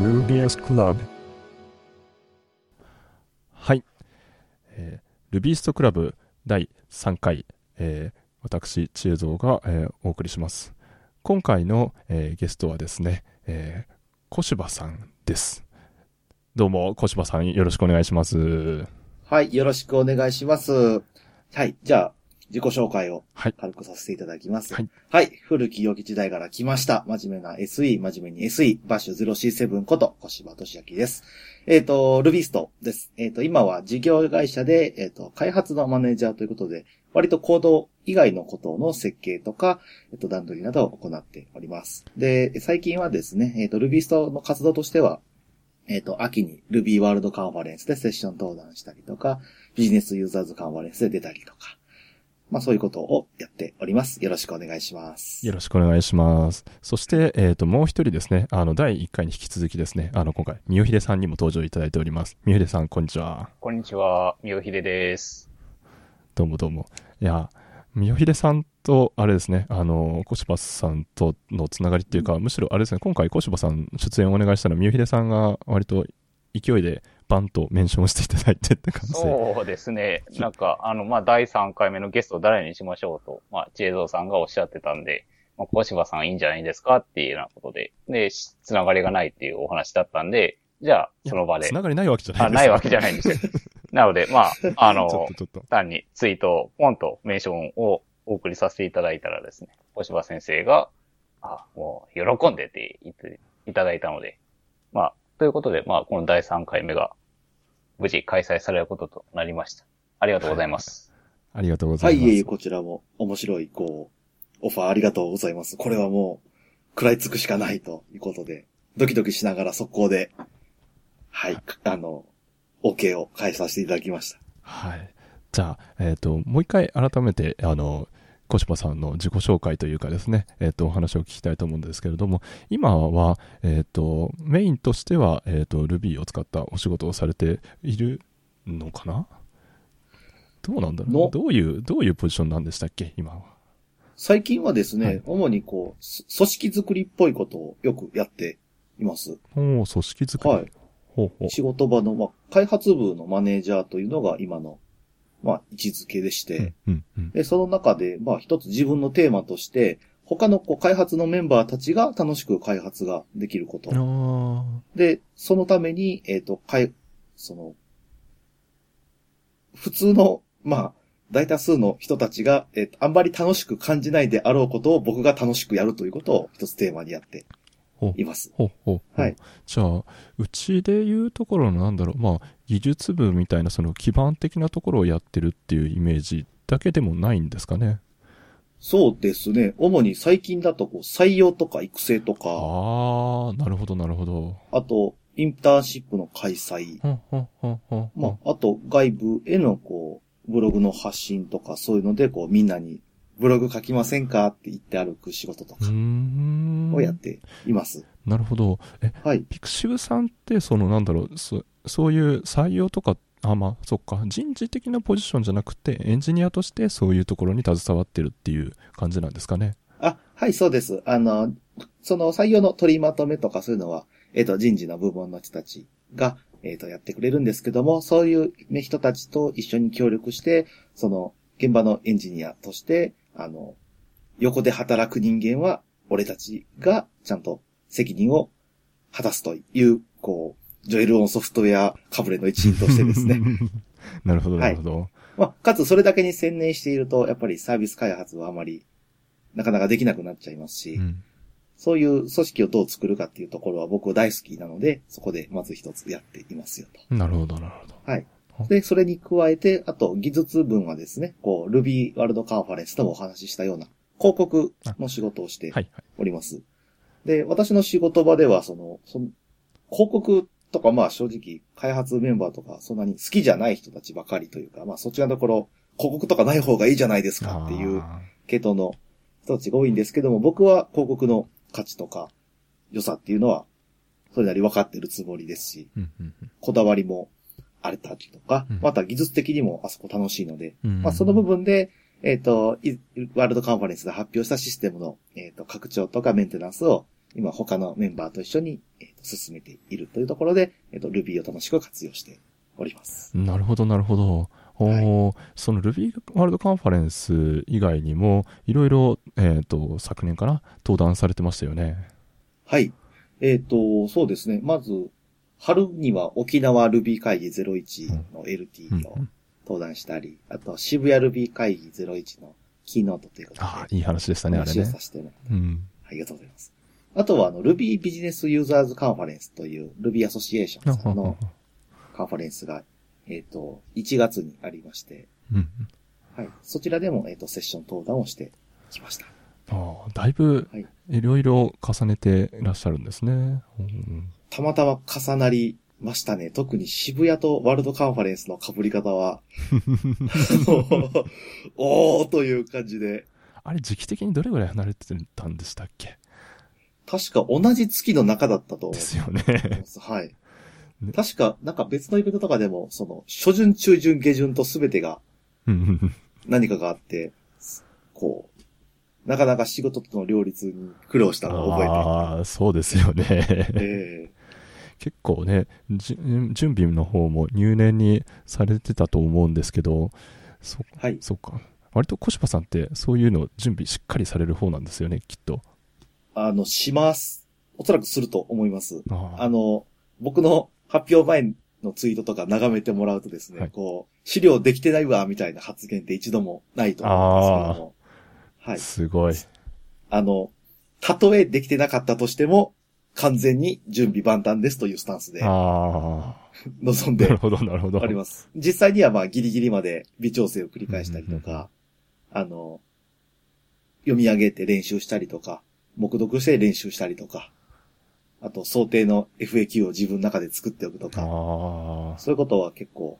Rubius Club はい。えー、ルビーストクラブ第3回、えー、私、知恵蔵が、えーお送りします。今回の、えーゲストはですね、えー、小柴さんです。どうも、小柴さんよろしくお願いします。はい、よろしくお願いします。はい、じゃあ、自己紹介をはい軽くさせていただきます。はい。はい、古き良き時代から来ました。真面目な SE、真面目に SE、バッシュ 0C7 こと小柴俊明です。えっ、と、ルビーストです。えっ、と、今は事業会社で、えっ、と、開発のマネージャーということで、割と行動以外のことの設計とか、えっ、と、段取りなどを行っております。で、最近はですね、えっ、と、ルビーストの活動としては、えっ、と、秋に Ruby ワールドカンファレンスでセッション登壇したりとか、ビジネスユーザーズカンファレンスで出たりとか、まあそういうことをやっております。よろしくお願いします。よろしくお願いします。そして、えっ、と、もう一人ですね、あの、第1回に引き続きですね、あの、今回、みよひでさんにも登場いただいております。みよひでさん、こんにちは。こんにちは、みよひでです。どうもどうも。いや、みよひでさんと、あれですね、あの、小柴さんとのつながりっていうか、むしろあれですね、今回小柴さん出演お願いしたら、みよひでさんが割と勢いでバンとメンションしていただいてって感じで。そうですね。なんか、あの、まあ、第3回目のゲストを誰にしましょうと、まあ、知恵蔵さんがおっしゃってたんで、まあ、小柴さんいいんじゃないですかっていうようなことで、で、しつながりがないっていうお話だったんで、じゃあ、その場でつ。ながりないわけじゃないあ、ないわけじゃないんですよ。なので、まあ、あの。単にツイートをポンとメンションをお送りさせていただいたらですね、小柴先生が、あ、もう、喜んでって言っていただいたので、まあ、ということで、まあ、この第3回目が、無事開催されることとなりました。ありがとうございます。ありがとうござはいい、ます。いえいえ、こちらも面白い、こう、オファーありがとうございます。これはもう、食らいつくしかないということで、ドキドキしながら速攻で、はい、あの、OK を返させていただきました。はい。じゃあ、えっ、と、もう一回改めて、あの、小柴さんの自己紹介というかですね、えっ、と、お話を聞きたいと思うんですけれども、今は、えっ、と、メインとしては、えっ、と、Ruby を使ったお仕事をされているのかな？どうなんだろうの？どういう、どういうポジションなんでしたっけ？今は。最近はですね、はい主にこう、す組織づくりっぽいことをよくやっています。おお組織作り。はい。ほうほう。仕事場の、まあ、開発部のマネージャーというのが今の、まあ、位置づけでして。で、その中で、まあ、一つ自分のテーマとして、他のこう開発のメンバーたちが楽しく開発ができること。あで、そのために、えっ、と、かい、その、普通の、まあ、大多数の人たちが、えっ、と、あんまり楽しく感じないであろうことを僕が楽しくやるということを一つテーマにやっています。ほうほうほう。はいじゃあ、うちで言うところのなんだろう、まあ、技術部みたいなその基盤的なところをやってるっていうイメージだけでもないんですかね。そうですね。主に最近だとこう採用とか育成とか、ああ、なるほど、なるほど。あと、インターンシップの開催、まあ、あと外部へのこう、ブログの発信とかそういうので、こうみんなにブログ書きませんかって言って歩く仕事とかん。をやっています。なるほど。え、はい。ピクシブさんって、そのなんだろう、そそういう採用とか、あ、まあ、そっか、人事的なポジションじゃなくて、エンジニアとしてそういうところに携わってるっていう感じなんですかね。あ、はい、そうです。あの、その採用の取りまとめとかそういうのは、えっ、と、人事の部門の人たちが、えっ、と、やってくれるんですけども、そういう、ね、人たちと一緒に協力して、その、現場のエンジニアとして、あの、横で働く人間は、俺たちがちゃんと責任を果たすという、こう、ジョエルオンソフトウェアかぶれの一員としてですね。なるほど、なるほど。まあ、かつそれだけに専念していると、やっぱりサービス開発はあまり、なかなかできなくなっちゃいますし、うんそういう組織をどう作るかっていうところは僕は大好きなので、そこでまず一つやっていますよと。なるほど、なるほど。はい。で、それに加えて、あと技術分はですね、こう、Ruby ワールドカンファレンスともお話ししたような広告の仕事をしてはい、はい。で、私の仕事場では、その、その広告とかまあ正直開発メンバーとかそんなに好きじゃない人たちばかりというか、まあそちらのところ広告とかない方がいいじゃないですかっていうあ系統の人たちが多いんですけども、僕は広告の価値とか良さっていうのは、それなり分かってるつもりですし、ーうんうん。こだわりもあれたりとかうん、また技術的にもあそこ楽しいので、うん。まあその部分で、えっ、と、いワールドカンファレンスで発表したシステムの、えっ、と、拡張とかメンテナンスを、今他のメンバーと一緒に、えー進めているというところで、えっと、Ruby を楽しく活用しております。なるほど、なるほど。おーその Ruby ワールドカンファレンス以外にも、いろいろ、えっ、と、昨年かな、登壇されてましたよね。はい。えっ、と、そうですね。まず、春には沖縄 Ruby 会議01のうん LT をうん登壇したり、あと渋谷 Ruby 会議01のキーノートということで、ああ、いい話でしたね、あれねさ。せてもらってうん。ありがとうございます。あとは、あの、Ruby ビジネスユーザーズカンファレンスという Ruby アソシエーションさんのカンファレンスが、えっ、と、1月にありまして、うん。はい。そちらでも、えっ、と、セッション登壇をしてきました。ああ、だいぶはい、いろいろ重ねていらっしゃるんですね。うんたまたま重なりましたね。特に渋谷とワールドカンファレンスの被り方は、おーという感じで、あれ、時期的にどれぐらい離れてたんでしたっけ？確か同じ月の中だったとですよね。はいね。確か、なんか別のイベントとかでも、その、初旬、中旬、下旬と全てが何かがあって、こう、なかなか仕事との両立に苦労したのを覚えてああ、そうですよね。え結構ね、じ準備の方も入念にされてたと思うんですけど、そ、えはい。そっか。割と小柴さんってそういうの準備しっかりされる方なんですよね、きっと。あの、します。おそらくすると思います。ああの、僕の発表前のツイートとか眺めてもらうとですね、はいこう、資料できてないわ、みたいな発言って一度もないと思うんですけども。はい。すごい。あの、たとえできてなかったとしても、完全に準備万端ですというスタンスでああ、臨んでなるほど、なるほど。あります。実際にはまあギリギリまで微調整を繰り返したりとか、あの、読み上げて練習したりとか、目読して練習したりとか、あと想定の FAQ を自分の中で作っておくとか、あそういうことは結構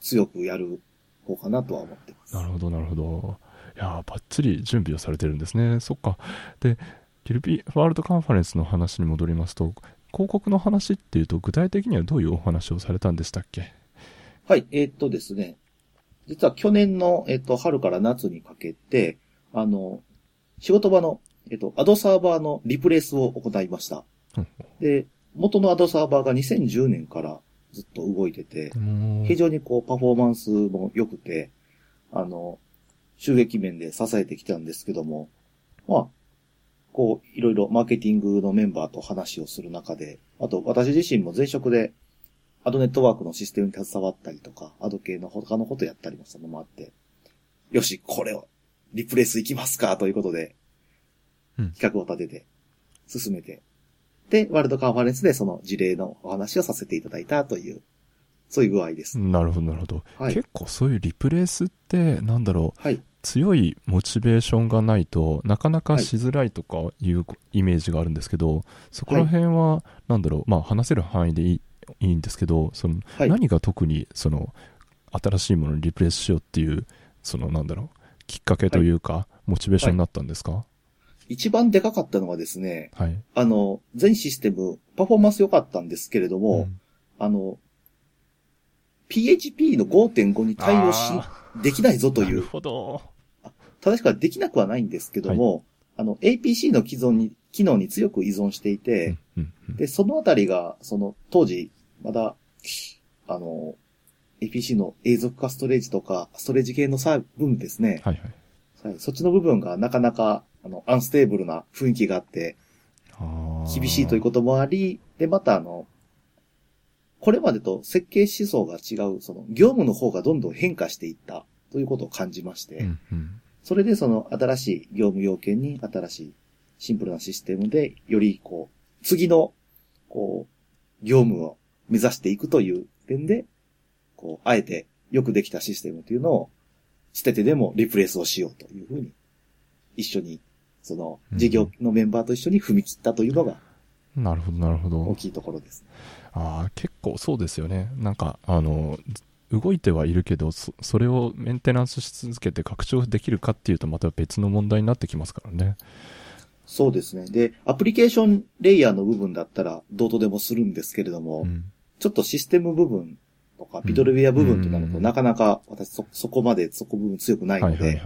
強くやる方かなとは思ってます。あ、なるほど、なるほど。いやー、ばっちり準備をされてるんですね。そっか。で、ギルビーワールドカンファレンスの話に戻りますと、広告の話っていうと、具体的にはどういうお話をされたんでしたっけ？はい、えーっとですね。実は去年の、えーっと、春から夏にかけて、あの、仕事場の、えーっと、アドサーバーのリプレイスを行いましたうん。で、元のアドサーバーが2010年からずっと動いてて、非常にこう、パフォーマンスも良くて、あの、収益面で支えてきたんですけども、まあ、こう、いろいろマーケティングのメンバーと話をする中で、あと私自身も前職でアドネットワークのシステムに携わったりとか、アド系の他のことやったりもしたのもあって、よし、これを、リプレイス行きますかということで、うん企画を立てて、進めて、で、ワールドカンファレンスでその事例のお話をさせていただいたという、そういう具合です。なるほど、なるほど。はい。結構そういうリプレイスって、なんだろう、はい。強いモチベーションがないとなかなかしづらいとかいうイメージがあるんですけど、そこら辺は、なんだろう、まあ話せる範囲でいいいいんですけど、その、はい。何が特にその新しいものにリプレイスしようっていう、そのなんだろう、きっかけというか、モチベーションになったんですか？一番でかかったのはですね、はい。あの、全システム、パフォーマンス良かったんですけれども、ん。あの、PHP の5.5に対応し、あできないぞとーないるう、ほど。正しくはできなくはないんですけども、あの、APC の既存に、機能に強く依存していて、うんうんで、そのあたりが、その、当時、まだ、あの、APC の永続化ストレージとか、ストレージ系のさ、部分ですね。はいはい。はい。そっちの部分がなかなか、あの、アンステーブルな雰囲気があって、厳しいというここともあり、で、またあの、これまでと設計思想が違う、その、業務の方がどんどん変化していったということを感じまして、うんうんそれでその新しい業務要件に新しいシンプルなシステムで、よりこう、次の、こう、業務を目指していくという点で、こう、あえてよくできたシステムというのを捨ててでもリプレイスをしようというふうに、一緒に、その、事業のメンバーと一緒に踏み切ったというのがなるほど、なるほど。大きいところです。ああ、結構そうですよね。なんか、あの、動いてはいるけどそ、それをメンテナンスし続けて拡張できるかっていうとまた別の問題になってきますからね。そうですね。で、アプリケーションレイヤーの部分だったらどうとでもするんですけれども、うん。ちょっとシステム部分とか、ビドルウェア部分となると、うんなかなか私そ、そこまでそこ部分強くないはいので。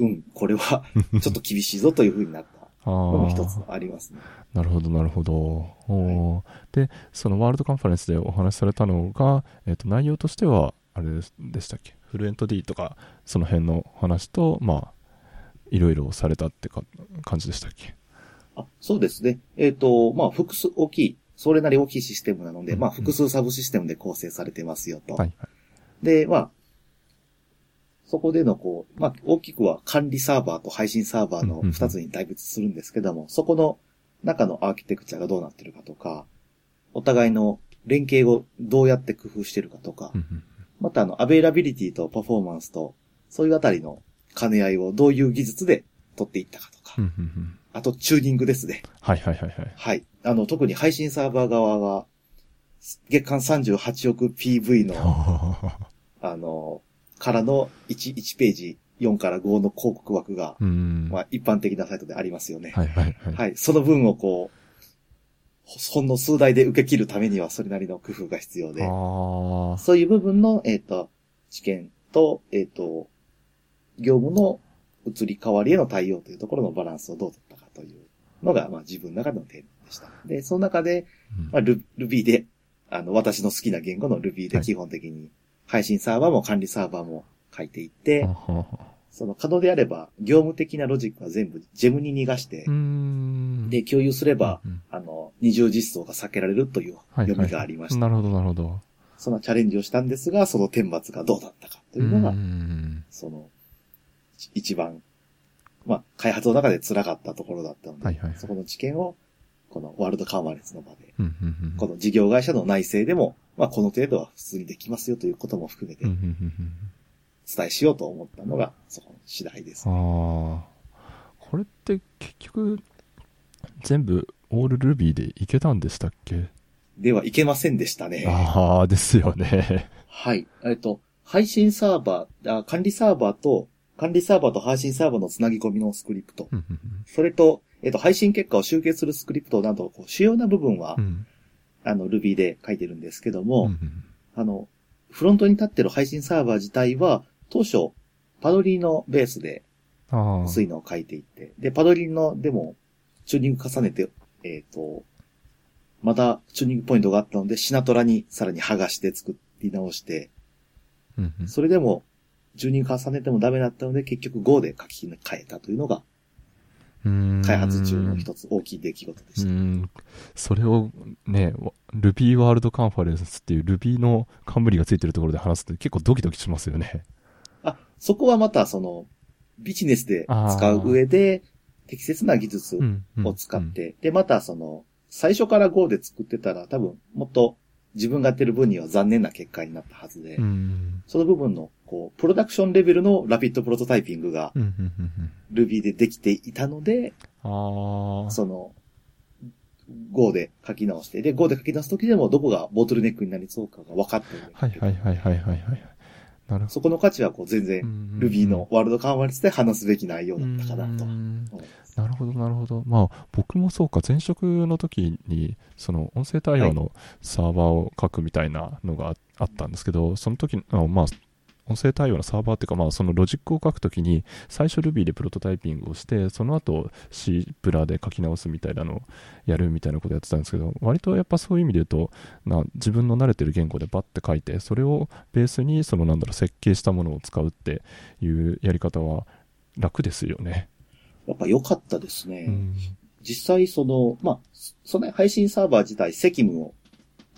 うん、これは ちょっと厳しいぞという風になったあのも一あつありますね。なるほど、なるほど。おーで、そのワールドカンファレンスでお話しされたのが、えっ、と、内容としては、あれでしたっけ？フルエント D とか、その辺の話と、まあ、いろいろされたってか感じでしたっけ？あそうですね。えっ、と、まあ、複数大きい、それなり大きいシステムなので、うんまあ、複数サブシステムで構成されてますよと。はい、はい。で、まあ、そこでのこう、まあ、大きくは管理サーバーと配信サーバーの二つに大別するんですけども、そこの中のアーキテクチャがどうなってるかとか、お互いの連携をどうやって工夫してるかとかまたあの、アベイラビリティとパフォーマンスと、そういうあたりの兼ね合いをどういう技術で取っていったかとかあとチューニングですね。はいはいはいはい。はい。あの、特に配信サーバー側が、月間38億 PV の、あの、からの1、1ページ4から5の広告枠が、うん。まあ一般的なサイトでありますよね。はいはいはい。はい。その分をこう、ほほんの数台で受け切るためにはそれなりの工夫が必要で。そういう部分の、えっ、と、知見と、えっ、と、業務の移り変わりへの対応というところのバランスをどう取ったかというのが、まあ自分の中でのテーマでした。で、その中で、うんまあ、ル Ruby で、あの、私の好きな言語の Ruby ではい基本的に、配信サーバーも管理サーバーも書いていって、その可能であれば、業務的なロジックは全部ジェムに逃がして。で、共有すれば、うんあの、二重実装が避けられるというはい読みがありました。なるほどなるほど。そのチャレンジをしたんですが、その天末がどうだったかというのがその、一番、まあ、開発の中で辛かったところだったので、はいはいそこの知見を、このワールドカンファレンスの場で、うんうんうんこの事業会社の内政でも、まあ、この程度は普通にできますよということも含めて伝えしようと思ったのが、そこの次第です。ああ。これって結局、全部オールルビーでいけたんでしたっけ？では、いけませんでしたね。ああ、ですよね。はい。えっと、配信サーバーあ、管理サーバーと、管理サーバーと配信サーバーのつなぎ込みのスクリプト。それと、えっと、配信結果を集計するスクリプトなど、こう主要な部分は、うんあの、Ruby で書いてるんですけどうも、んうんあの、フロントに立ってる配信サーバー自体は、当初、パドリーのベースで、ああ。そういうのを書いていって、で、パドリーの、でも、チューニング重ねて、えっ、と、また、チューニングポイントがあったので、シナトラにさらに剥がして作り直して、うんうんそれでも、チューニング重ねてもダメだったので、結局 Go で書き換えたというのが、開発中の一つ大きい出来事でうした。ん。それをね、Ruby ワールドカンファレンスっていう Ruby の冠がついてるところで話すと結構ドキドキしますよね。あ、そこはまたその、ビジネスで使う上で、適切な技術うんうんを使って、で、またその、最初から Go で作ってたら多分もっと自分がやってる分には残念な結果になったはずで、うん。その部分の、こう、プロダクションレベルのラピッドプロトタイピングが Ruby でできていたので。その、Go で書き直して、で、Go で書き直すときでもどこがボトルネックになりそうかが分かってる。はいはいはいはいはいはい。なるほそこの価値はこう全ど。然、うん Ruby のワールドカンファレンスで話すべき内容だったかなと。なるほど、なるほど。まあ、僕もそうか、前職の時に、その、音声対応のサーバーを書くみたいなのがああったんですけど、その時あまあ、音声対応のサーバーっていうか、まあ、そのロジックを書くときに、最初 Ruby でプロトタイピングをして、その後 C プラで書き直すみたいなのをやるみたいなことやってたんですけど、割とやっぱそういう意味で言うと、な自分の慣れてる言語でバッて書いて、それをベースに、そのなんだろう、設計したものを使うっていうやり方は楽ですよね。やっぱ良かったですね。うん実際その、まあ、その配信サーバー自体責務を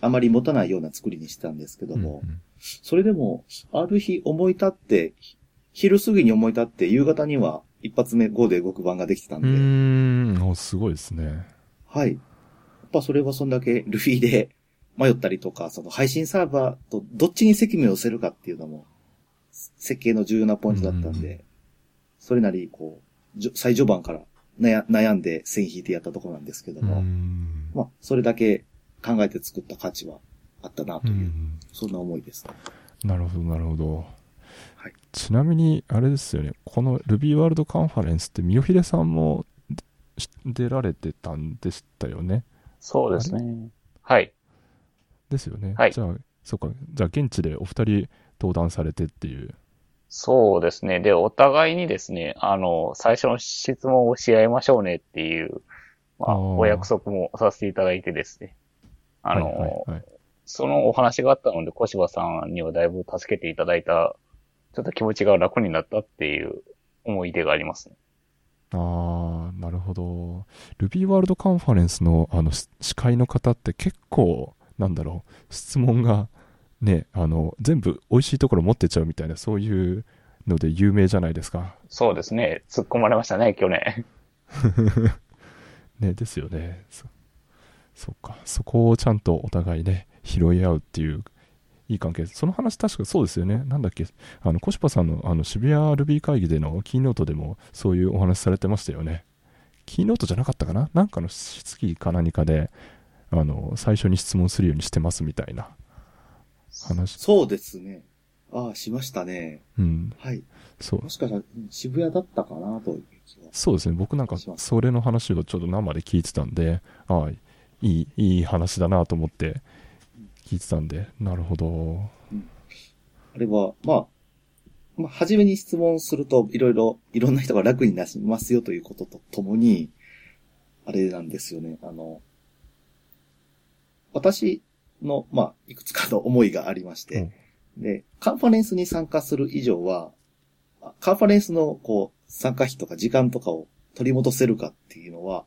あまり持たないような作りにしてたんですけども、うんうんそれでも、ある日思い立って、昼過ぎに思い立って、夕方には一発目5で動く版ができてたんうで、ーん、おすごいですね。はい。やっぱそれはそんだけルフィで迷ったりとか、その配信サーバーとどっちに責務を寄せるかっていうのも、設計の重要なポイントだったんで、うんそれなり、こう、最序盤から悩悩んで線引いてやったところなんですけどうも、ん。まあ、それだけ考えて作った価値はあったなという、うんそんな思いです。なるほど、なるほど。はいちなみに、あれですよね、この Ruby ワールドカンファレンスって、みよひでさんもし出られてたんでしたよね。そうですね。はい。ですよね。はいじゃあ、そうか、じゃあ現地でお二人登壇されてっていう。そうですね。で、お互いにですね、あの、最初の質問をし合いましょうねっていう、まあ、お約束もさせていただいてですね。あの、はいはいはいそのお話があったので、小柴さんにはだいぶ助けていただいた、ちょっと気持ちが楽になったっていう思い出がありますね。ああ、なるほど。Ruby ワールドカンファレンスのあのし司会の方って結構、なんだろう、質問がね、あの、全部美味しいところ持ってっちゃうみたいな、そういうので有名じゃないですか。そうですね。突っ込まれましたね、去年。ね、ですよね。そそっか。そこをちゃんとお互いね、拾い合うっていう、いい関係。その話確かそうですよね。なんだっけ。あの、コシパさんのあの渋谷 Ruby 会議でのキーノートでもそういうお話されてましたよね。キーノートじゃなかったかな？なんかの質疑か何かで、あの、最初に質問するようにしてますみたいな話。そうですね。ああ、しましたね。うん。はい。そうも。しかしたらうん渋谷だったかなという気が。そうですね。僕なんかそれの話をちょっと生で聞いてたんで、ああ、いい、いい話だなと思って聞いてたんで、なるほど。あれは、まあ、まあ、初めに質問すると、いろいろ、いろんな人が楽になりますよということとともに、あれなんですよね。あの、私の、まあ、いくつかの思いがありまして、で、カンファレンスに参加する以上は、あカンファレンスの、こう、参加費とか時間とかを取り戻せるかっていうのは、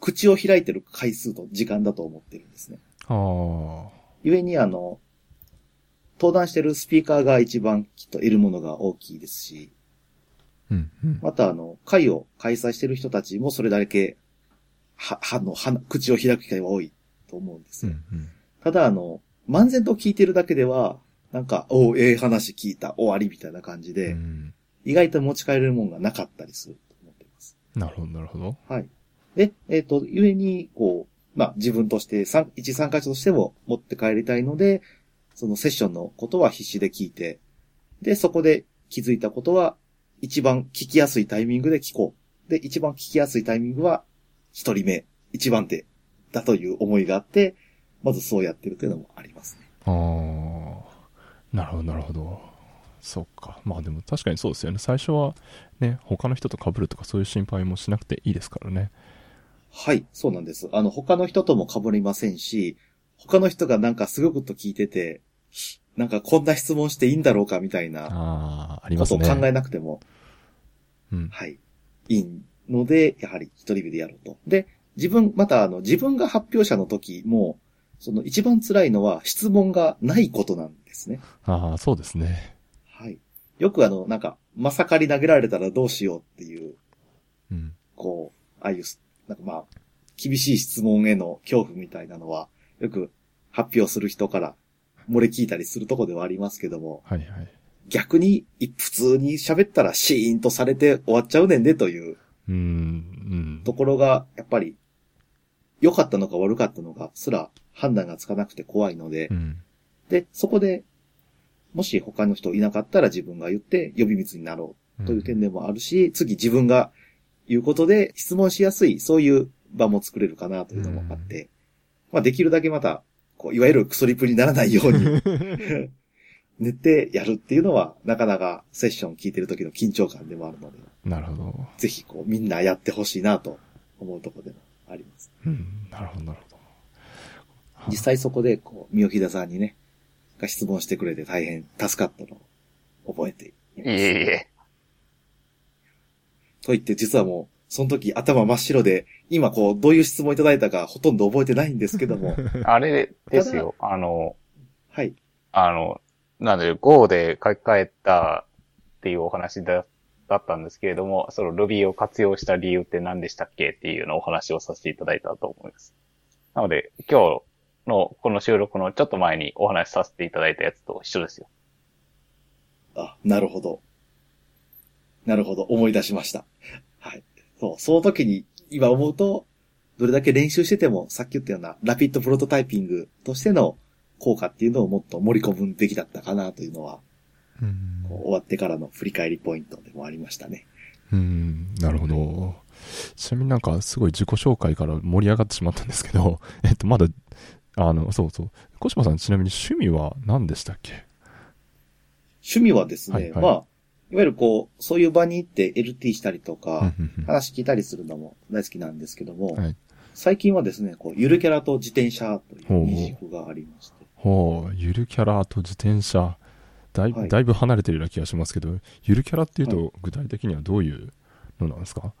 口を開いてる回数と時間だと思ってるんですね。ああ。故にあの、登壇してるスピーカーが一番きっと得るものが大きいですし、うん、うん。またあの、会を開催してる人たちもそれだけ、は、はの、は、口を開く機会は多いと思うんですよ。うん、うん。ただあの、漫然と聞いてるだけでは、なんか、おう、ええ話聞いた、終わりみたいな感じで、うん意外と持ち帰れるもんがなかったりすると思っています。なるほど、なるほど。はい。で、えっ、と、故に、こう、まあ、自分として、一参加者としても持って帰りたいので、そのセッションのことは必死で聞いて、で、そこで気づいたことは、一番聞きやすいタイミングで聞こう。で、一番聞きやすいタイミングは、一人目、一番手、だという思いがあって、まずそうやってるというのもありますね。ああ。なるほど、なるほど。そっか。まあでも確かにそうですよね。最初はね、他の人と被るとかそういう心配もしなくていいですからね。はい、そうなんです。あの、他の人とも被りませんし、他の人がなんかすごくと聞いてて、なんかこんな質問していいんだろうかみたいなああ、ありことをますね。考えなくても、うん。はい、いいので、やはり一人目でやろうと。で、自分、またあの、自分が発表者の時も、その一番辛いのは質問がないことなんですね。ああ、そうですね。はい。よくあの、なんか、まさかり投げられたらどうしようっていう、うん。こう、ああいう、なんかまあ、厳しい質問への恐怖みたいなのは、よく発表する人から漏れ聞いたりするとこではありますけども、はいはい。逆に普通に喋ったらシーンとされて終わっちゃうねんでといううん、うん。ところが、やっぱり、良かったのか悪かったのかすら判断がつかなくて怖いのでう、ん。で、そこで、もし他の人いなかったら自分が言って呼び水になろうという点でもあるし、次自分が言うことで質問しやすい、そういう場も作れるかなというのもあって、まあできるだけまた、こう、いわゆるクソリプにならないように 寝てやるっていうのは、なかなかセッション聞いてる時の緊張感でもあるので、なるほど。ぜひこう、みんなやってほしいなと思うところでもあります。うん。なるほど、なるほど。実際そこで、こう、三好田さんにね、が質問してくれて大変助かったのを覚えています。いえいえ。と言って、実はもう、その時頭真っ白で、今こう、どういう質問いただいたかほとんど覚えてないんですけども、あれですよ。あの、はい。あの、なんで、Go で書き換えたっていうお話だだったんですけれども、その Ruby を活用した理由って何でしたっけっていうのをお話をさせていただいたと思います。なので、今日のこの収録のちょっと前にお話しさせていただいたやつと一緒ですよ。あ、なるほど。なるほど。思い出しました。はい。そう、その時に、今思うと、どれだけ練習してても、さっき言ったような、ラピッドプロトタイピングとしての効果っていうのをもっと盛り込むべきだったかなというのは、うん終わってからの振り返りポイントでもありましたね。うん、なるほど。ちなみになんかすごい自己紹介から盛り上がってしまったんですけど、えっと、まだ、あの、そうそう。小島さんちなみに趣味は何でしたっけ？趣味はですね、はいはいまあ、いわゆるこう、そういう場に行って LT したりとうんか、話聞いたりするのも大好きなんですけども、はい。最近はですね、こう、ゆるキャラと自転車という二軸がありまして、ほう、ゆるキャラと自転車。だい,、はいだいぶ離れてるような気がしますけど、ゆるキャラっていうはと、具体的にはどういうのなんですか？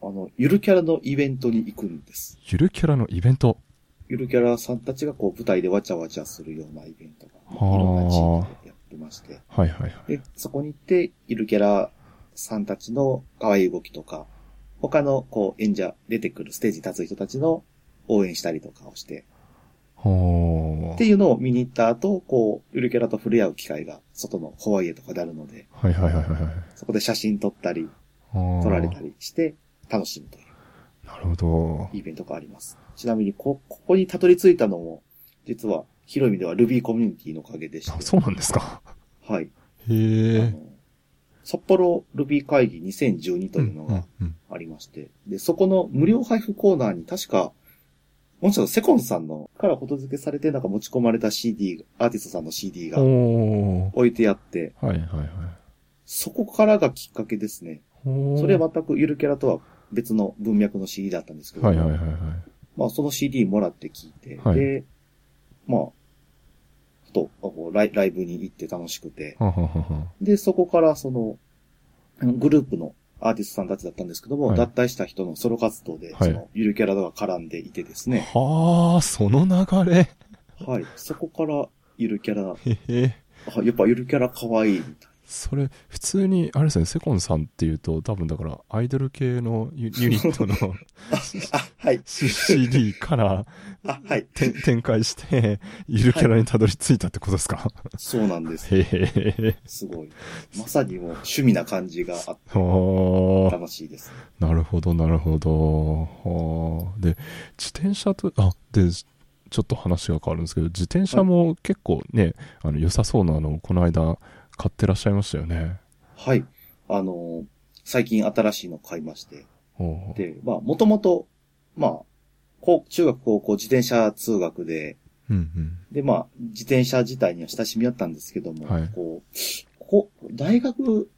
あの、ゆるキャラのイベントに行くんです。ゆるキャラのイベント。ゆるキャラさんたちがこう、舞台でわちゃわちゃするようなイベントが、はあいろんな地域でやってまして、はいはいはい。で、そこに行って、ゆるキャラさんたちの可愛い動きとか、他のこう演者、出てくるステージに立つ人たちの応援したりとかをして、ほっていうのを見に行った後、こう、ゆるキャラと触れ合う機会が外のホワイエとかであるので、う。はいはいはいはいはい。そこで写真撮ったり、撮撮られたりして楽しむといなるほどう。イベントがあります。ちなみにこ、ここにたどり着いたのも、実は広い意味では Ruby コミュニティのおかげでして、あそうなんですか。はい。へあえ。の札幌 Ruby 会議2012というのがうんうんありまして、で、そこの無料配布コーナーに確か、もうちょっとセコンさんのからフォト付けされてなんか持ち込まれた CD、アーティストさんの CD が。置いてあって、はいはいはい。そこからがきっかけですね。それは全くゆるキャラとは別の文脈の CD だったんですけど、はいはいはいはい。まあその CD もらって聞いて、はいで、まあ、ふとこうライライブに行って楽しくて、はははは。で、そこからその、グループのアーティストさんたちだったんですけども、はい脱退した人のソロ活動で、はいその、ゆるキャラが絡んでいてですね、はあ、その流れ。はい。そこから、ゆるキャラ、へへ。あやっぱゆるキャラ可愛いみたいそれ、普通に、あれですね、セコンさんっていうと、多分だから、アイドル系のユユニットのはい。CD からあ、はい。て展開して、ゆるキャラにたどり着いたってことですか、そうなんです。へへへ。すごい。まさにもう趣味な感じがあってはあ。楽しいです。なるほど、なるほど。はあ。で、自転車と、あ、で、ちょっと話が変わるんですけど、自転車も結構ね、あの、良さそうなのをこの間買ってらっしゃいましたよね。はい。あのー最近新しいの買いまして。で、まあ、もともと、まあ、こう中学高校自転車通学で、うんうん。で、まあ、自転車自体には親しみあったんですけども、はいこう、ここ、大学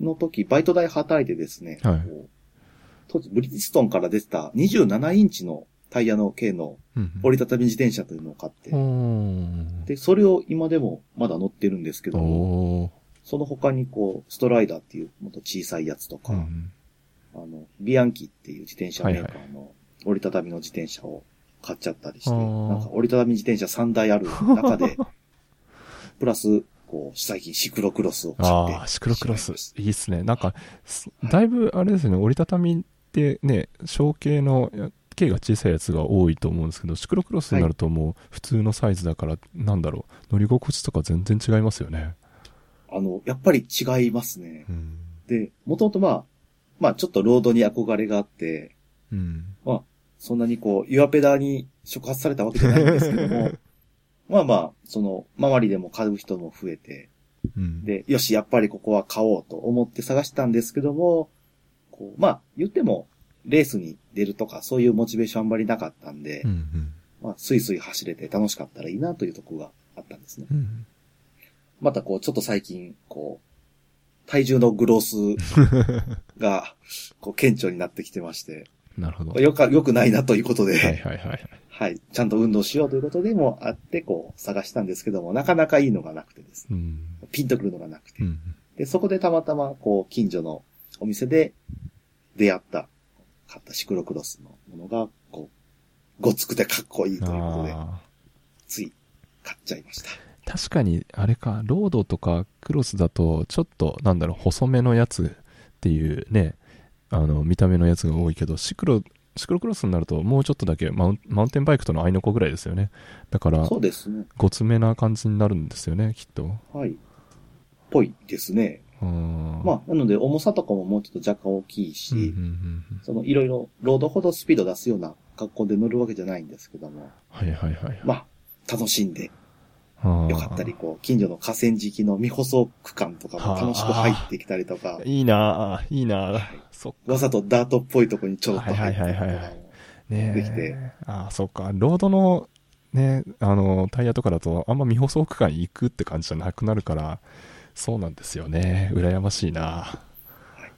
の時、バイト代働いてですね、はいブリヂストンから出てた27インチのタイヤの系のうんうん。折りたたみ自転車というのを買って、おー。で、それを今でもまだ乗ってるんですけども、その他にこう、ストライダーっていうもっと小さいやつとか、うんあの、ビアンキっていう自転車メーカーの折りたたみの自転車を買っちゃったりして、あー。なんか折りたたみ自転車3台ある中で、プラス、こう、最近シクロクロスを買って。ああ、シクロクロス。し。いいっすね。なんか、だいぶあれですよね、折りたたみってね、小系の、や径が小さいやつが多いと思うんですけど、シクロクロスになるともう普通のサイズだから、なんだろう、乗り心地とか全然違いますよね。あの、やっぱり違いますね。うん。で、もともとまあ、まあちょっとロードに憧れがあって、うん。まあ、そんなにこう、ユアペダに触発されたわけじゃないんですけども、まあまあ、その、周りでも買う人も増えて、うん。で、よし、やっぱりここは買おうと思って探したんですけども、こう、まあ、言っても、レースに出るとか、そういうモチベーションあんまりなかったんで、うんうん。まあ、スイスイ走れて楽しかったらいいなというところがあったんですね。うん。またこう、ちょっと最近、こう、体重のグロスが、こう、顕著になってきてまして、なるほど。よか、よくないなということで、はいはいはい。はい。ちゃんと運動しようということでもあって、こう、探したんですけども、なかなかいいのがなくてですね。うん。ピンとくるのがなくて。うん。で、そこでたまたま、こう、近所のお店で出会った、買ったシクロクロスのものが、こう、ごつくてかっこいいということで、あつい買っちゃいました。ー確かに、あれか、ロードとかクロスだと、ちょっと、なんだろう、細めのやつっていうね、あの、見た目のやつが多いけど、シクロ、シクロクロスになると、もうちょっとだけマウンマウンテンバイクとの合いの子ぐらいですよね。だからそ、うですね。ごつめな感じになるんですよね、きっと。はい。ぽいですね。うん。まあ、なので重さとかももうちょっと若干大きいし、うんうんうんうんそのいろいろロードほどスピード出すような格好で乗るわけじゃないんですけども、はいはいはい。まあ、楽しんでよかったり、こう、近所の河川敷の未舗装区間とかも楽しく入ってきたりとか、いいなぁ、いいなぁ。そっか。わざとダートっぽいとこにちょっと入ってはいはいはいはいはいねえできて。ああ、そっか。ロードの、ね、あの、タイヤとかだと、あんま未舗装区間行くって感じじゃなくなるから、そうなんですよね。羨ましいな。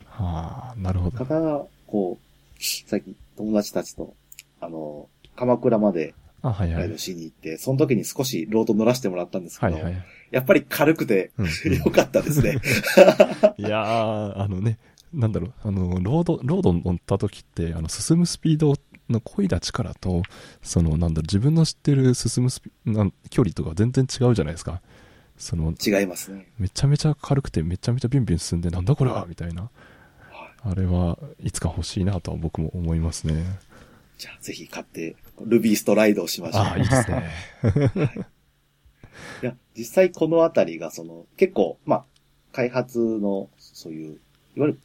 はあ、なるほど。ただ、こう、最近友達たちと、あの、鎌倉まであ、はいはいライド。しに行って、その時に少しロード乗らせてもらったんですけど、はいはい。やっぱり軽くてうんよかったですね。いやー、あのね、なんだろう、あの、ロード、ロード乗った時って、あの、進むスピードの漕いだ力と、その、なんだろう、自分の知ってる進むスピなん距離とか全然違うじゃないですか。その、違いますね。めちゃめちゃ軽くて、めちゃめちゃビュンビュン進んで、なんだこれはみたいな。はいあれはいつか欲しいなとは僕も思いますね。じゃあ、ぜひ買って、ルビーストライドをしましょう。ああ、いいですね。いや、実際このあたりが、その、結構、まあ、開発の、そういう、いわゆる、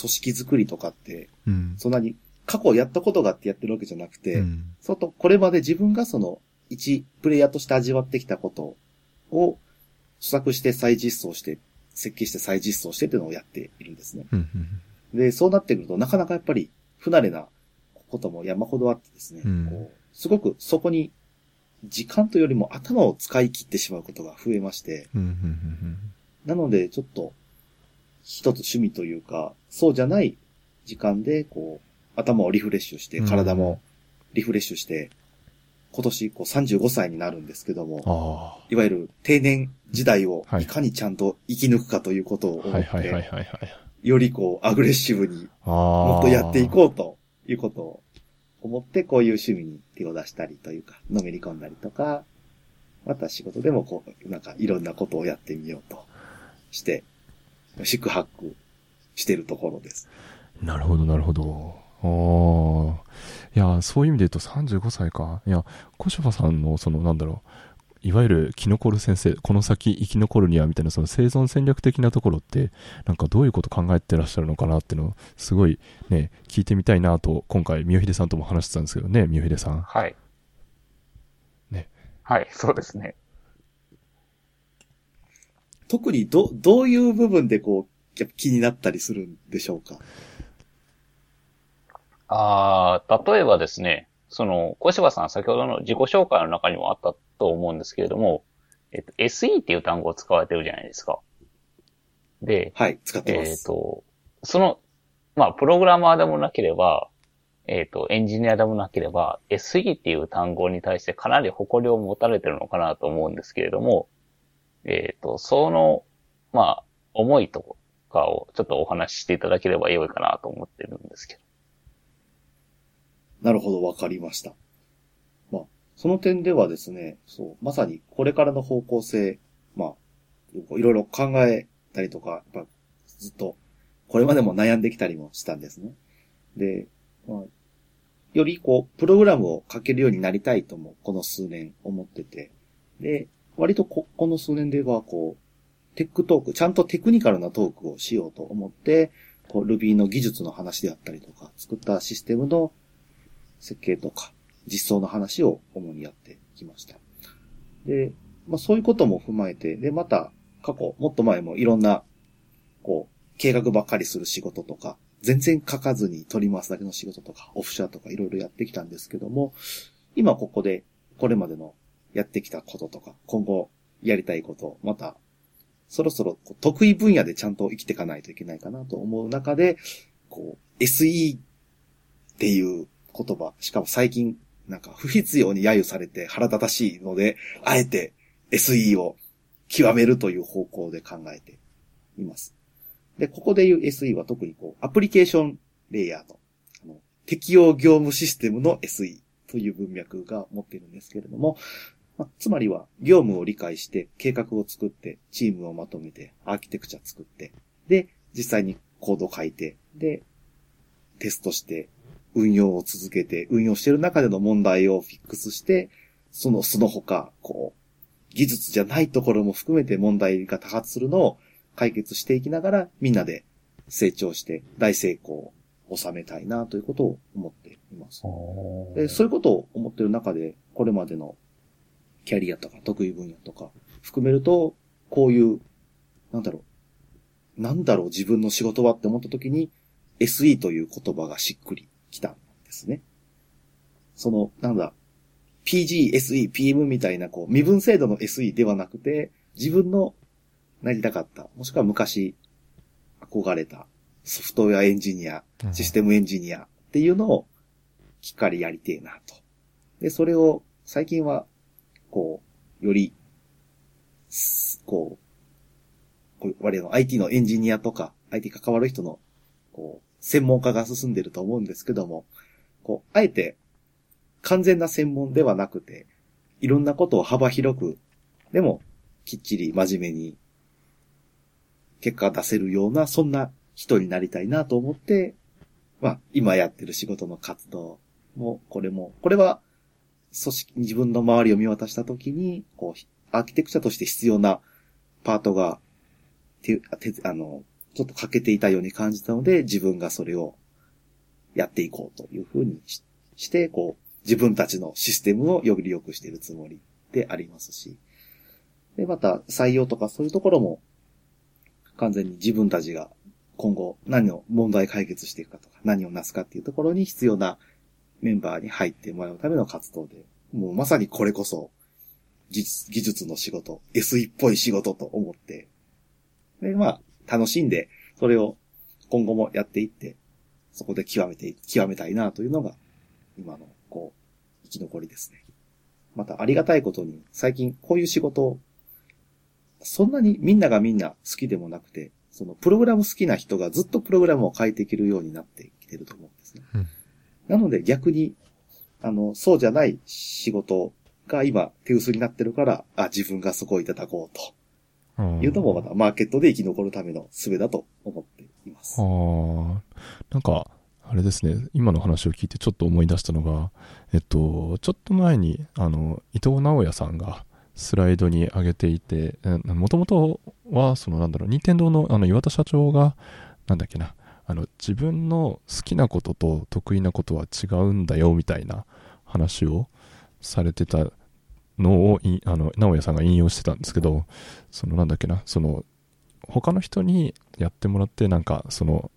組織作りとかって、うん。そんなに過去やったことがあってやってるわけじゃなくて、うんそうと、これまで自分がその、一プレイヤーとして味わってきたことを、試作して再実装して、設計して再実装してっていうのをやっているんですね。うんで、そうなってくると、なかなかやっぱり、不慣れなことも山ほどあってですね、うん。こうすごくそこに、時間というよりも頭を使い切ってしまうことが増えまして、なので、ちょっと、一つ趣味というか、そうじゃない時間で、こう、頭をリフレッシュして、うん。体もリフレッシュして、今年、こう、35歳になるんですけども、あいわゆる定年時代をはいいかにちゃんと生き抜くかということを思って。よりこう、アグレッシブに。もっとやっていこうということを思って、こういう趣味に手を出したりというか、のめり込んだりとか、また仕事でもこう、なんかいろんなことをやってみようとして、宿泊してるところです。なるほど、なるほど。ああ。いや、そういう意味で言うと35歳か。いや、小柴さんの、その、なんだろう。いわゆる生き残る先生、この先生き残るにはみたいなその生存戦略的なところって、なんかどういうこと考えてらっしゃるのかなっていうのを、すごいね、聞いてみたいなと、今回、三秀さんとも話してたんですけどね、三秀さん。はい。ね。はい、そうですね。特にど、どういう部分でこう、やっぱ気になったりするんでしょうか？ああ、例えばですね、その、小柴さん先ほどの自己紹介の中にもあったと思うんですけれども、えっと、SE っていう単語を使われてるじゃないですか。で、はい、使ってまえっ、す。と、その、まあ、プログラマーでもなければ、えっ、と、エンジニアでもなければ、SE っていう単語に対してかなり誇りを持たれてるのかなと思うんですけれども、えっ、と、その、まあ、思いとかをちょっとお話ししていただければよいかなと思ってるんですけど。なるほど、わかりました。まあ、その点ではですね、そう、まさにこれからの方向性、まあ、いろいろ考えたりとか、やっぱずっと、これまでも悩んできたりもしたんですね。で、まあ、よりこう、プログラムを書けるようになりたいとも、この数年思ってて、で、割とこ、この数年ではこう、 tech talk、ちゃんとテクニカルなトークをしようと思って、こう、Ruby の技術の話であったりとか、作ったシステムの設計とか、実装の話を主にやってきました。で、まあそういうことも踏まえて、で、また、過去、もっと前もいろんな、こう、計画ばっかりする仕事とか、全然書かずに取り回すだけの仕事とか、オフショアとかいろいろやってきたんですけども、今ここで、これまでのやってきたこととか、今後やりたいこと、また、そろそろ得意分野でちゃんと生きていかないといけないかなと思う中で、こう、SE っていう言葉、しかも最近、なんか不必要に揶揄されて腹立たしいので、あえて SE を極めるという方向で考えています。で、ここで言う SE は特にこう、アプリケーションレイヤーの、あの、適用業務システムの SE という文脈が持っているんですけれども、まあつまりは業務を理解して計画を作ってチームをまとめてアーキテクチャ作ってで実際にコードを書いてでテストして運用を続けて運用している中での問題をフィックスしてそのその他こう技術じゃないところも含めて問題が多発するのを解決していきながらみんなで成長して大成功を収めたいなということを思っています。で、そういうことを思ってる中で、これまでのキャリアとか得意分野とか含めると、こういう、なんだろう、なんだろう自分の仕事はって思った時に、SE という言葉がしっくりきたんですね。その、なんだ、PG、SE、PM みたいな、こう、身分制度の SE ではなくて、自分のなりたかった。もしくは昔憧れたソフトウェアエンジニア、システムエンジニアっていうのをしっかりやりてえなと。で、それを最近は、こう、より、すこう、こう我々の IT のエンジニアとか、IT 関わる人の、こう、専門家が進んでると思うんですけども、こう、あえて、完全な専門ではなくて、いろんなことを幅広く、でも、きっちり真面目に、結果出せるような、そんな人になりたいなと思って、まあ、今やってる仕事の活動も、これも、これは、組織、自分の周りを見渡したときに、こう、アーキテクチャとして必要なパートが、て、て、あの、ちょっと欠けていたように感じたので、自分がそれをやっていこうというふうにして、こう、自分たちのシステムをより良くしているつもりでありますし、で、また採用とかそういうところも、完全に自分たちが今後何を問題解決していくかとか、何をなすかっていうところに必要なメンバーに入ってもらうための活動で、もうまさにこれこそ、技術技術の仕事、SE っぽい仕事と思って、で、まあ、楽しんで、それを今後もやっていって、そこで極めて、極めたいなというのが、今の、こう、生き残りですね。また、ありがたいことに、最近こういう仕事を、そんなにみんながみんな好きでもなくて、そのプログラム好きな人がずっとプログラムを書いていけるようになってきてると思うんですね。うんなので逆に、あの、そうじゃない仕事が今手薄になってるから、あ、自分がそこをいただこうと。うん。いうのもまたマーケットで生き残るための術だと思っています。ああ、なんか、あれですね、今の話を聞いてちょっと思い出したのが、えっと、ちょっと前に、あの、伊藤直也さんがスライドに上げていて、もともとは、そのなんだろう、任天堂のあの岩田社長が、なんだっけな、あの、自分の好きなことと得意なことは違うんだよ、みたいな話をされてたのをい、あの、直也さんが引用してたんですけど、そのなんだっけな、その、他の人にやってもらって、なんか、その、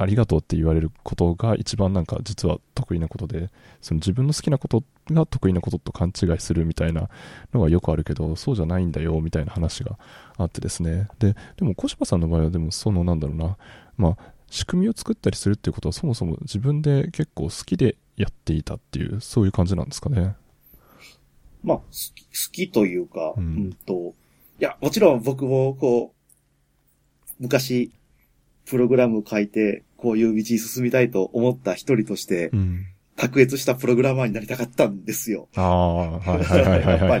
ありがとうって言われることが一番なんか実は得意なことで、その自分の好きなことが得意なことと勘違いするみたいなのがよくあるけど、そうじゃないんだよみたいな話があってですね。で、でも小柴さんの場合はでもそのなんだろうな、まあ、仕組みを作ったりするっていうことはそもそも自分で結構好きでやっていたっていう、そういう感じなんですかね。まあ、好き、好きというか、ううんん、と、いや、もちろん僕もこう、昔、プログラム書いて、こういう道に進みたいと思った一人として、うん。卓越したプログラマーになりたかったんですよ。ああ、はいはいはいはい。やっぱ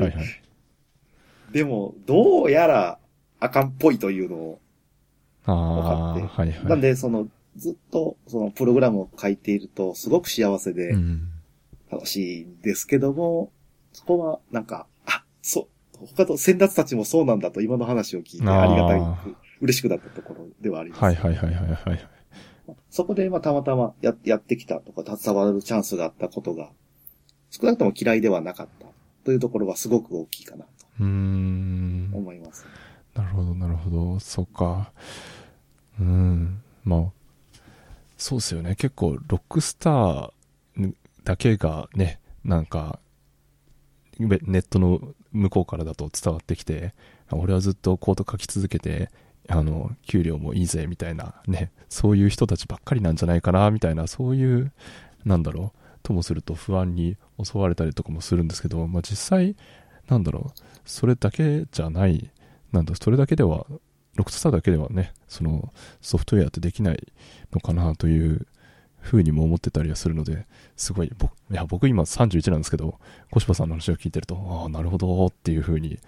でも、どうやら、あかんっぽいというのを、ああ、分はいはい。なんで、その、ずっと、その、プログラムを書いていると、すごく幸せでう、ん。楽しいんですけども、そこは、なんか、あ、そう、他と先達たちもそうなんだと今の話を聞いて、ありがたい、嬉しくなったところではあります。はいはいはいはいはい。そこで、まあ、たまたまややってきたとか、携わるチャンスがあったことが、少なくとも嫌いではなかったというところはすごく大きいかなとうーん。思います。なるほど、なるほど。そっか。うん。まあ、そうですよね。結構、ロックスターだけがね、なんか、べネットの向こうからだと伝わってきて、俺はずっとコード書き続けて、あの、給料もいいぜ、みたいな、ね、そういう人たちばっかりなんじゃないかな、みたいな、そういう、なんだろう、ともすると不安に襲われたりとかもするんですけど、まあ実際、なんだろう、それだけじゃない、なんだ、それだけでは、ロックスターだけではね、そのソフトウェアってできないのかなというふうにも思ってたりはするので、すごい、僕、いや、僕今31なんですけど、小柴さんの話を聞いてると、ああ、なるほどっていうふうに、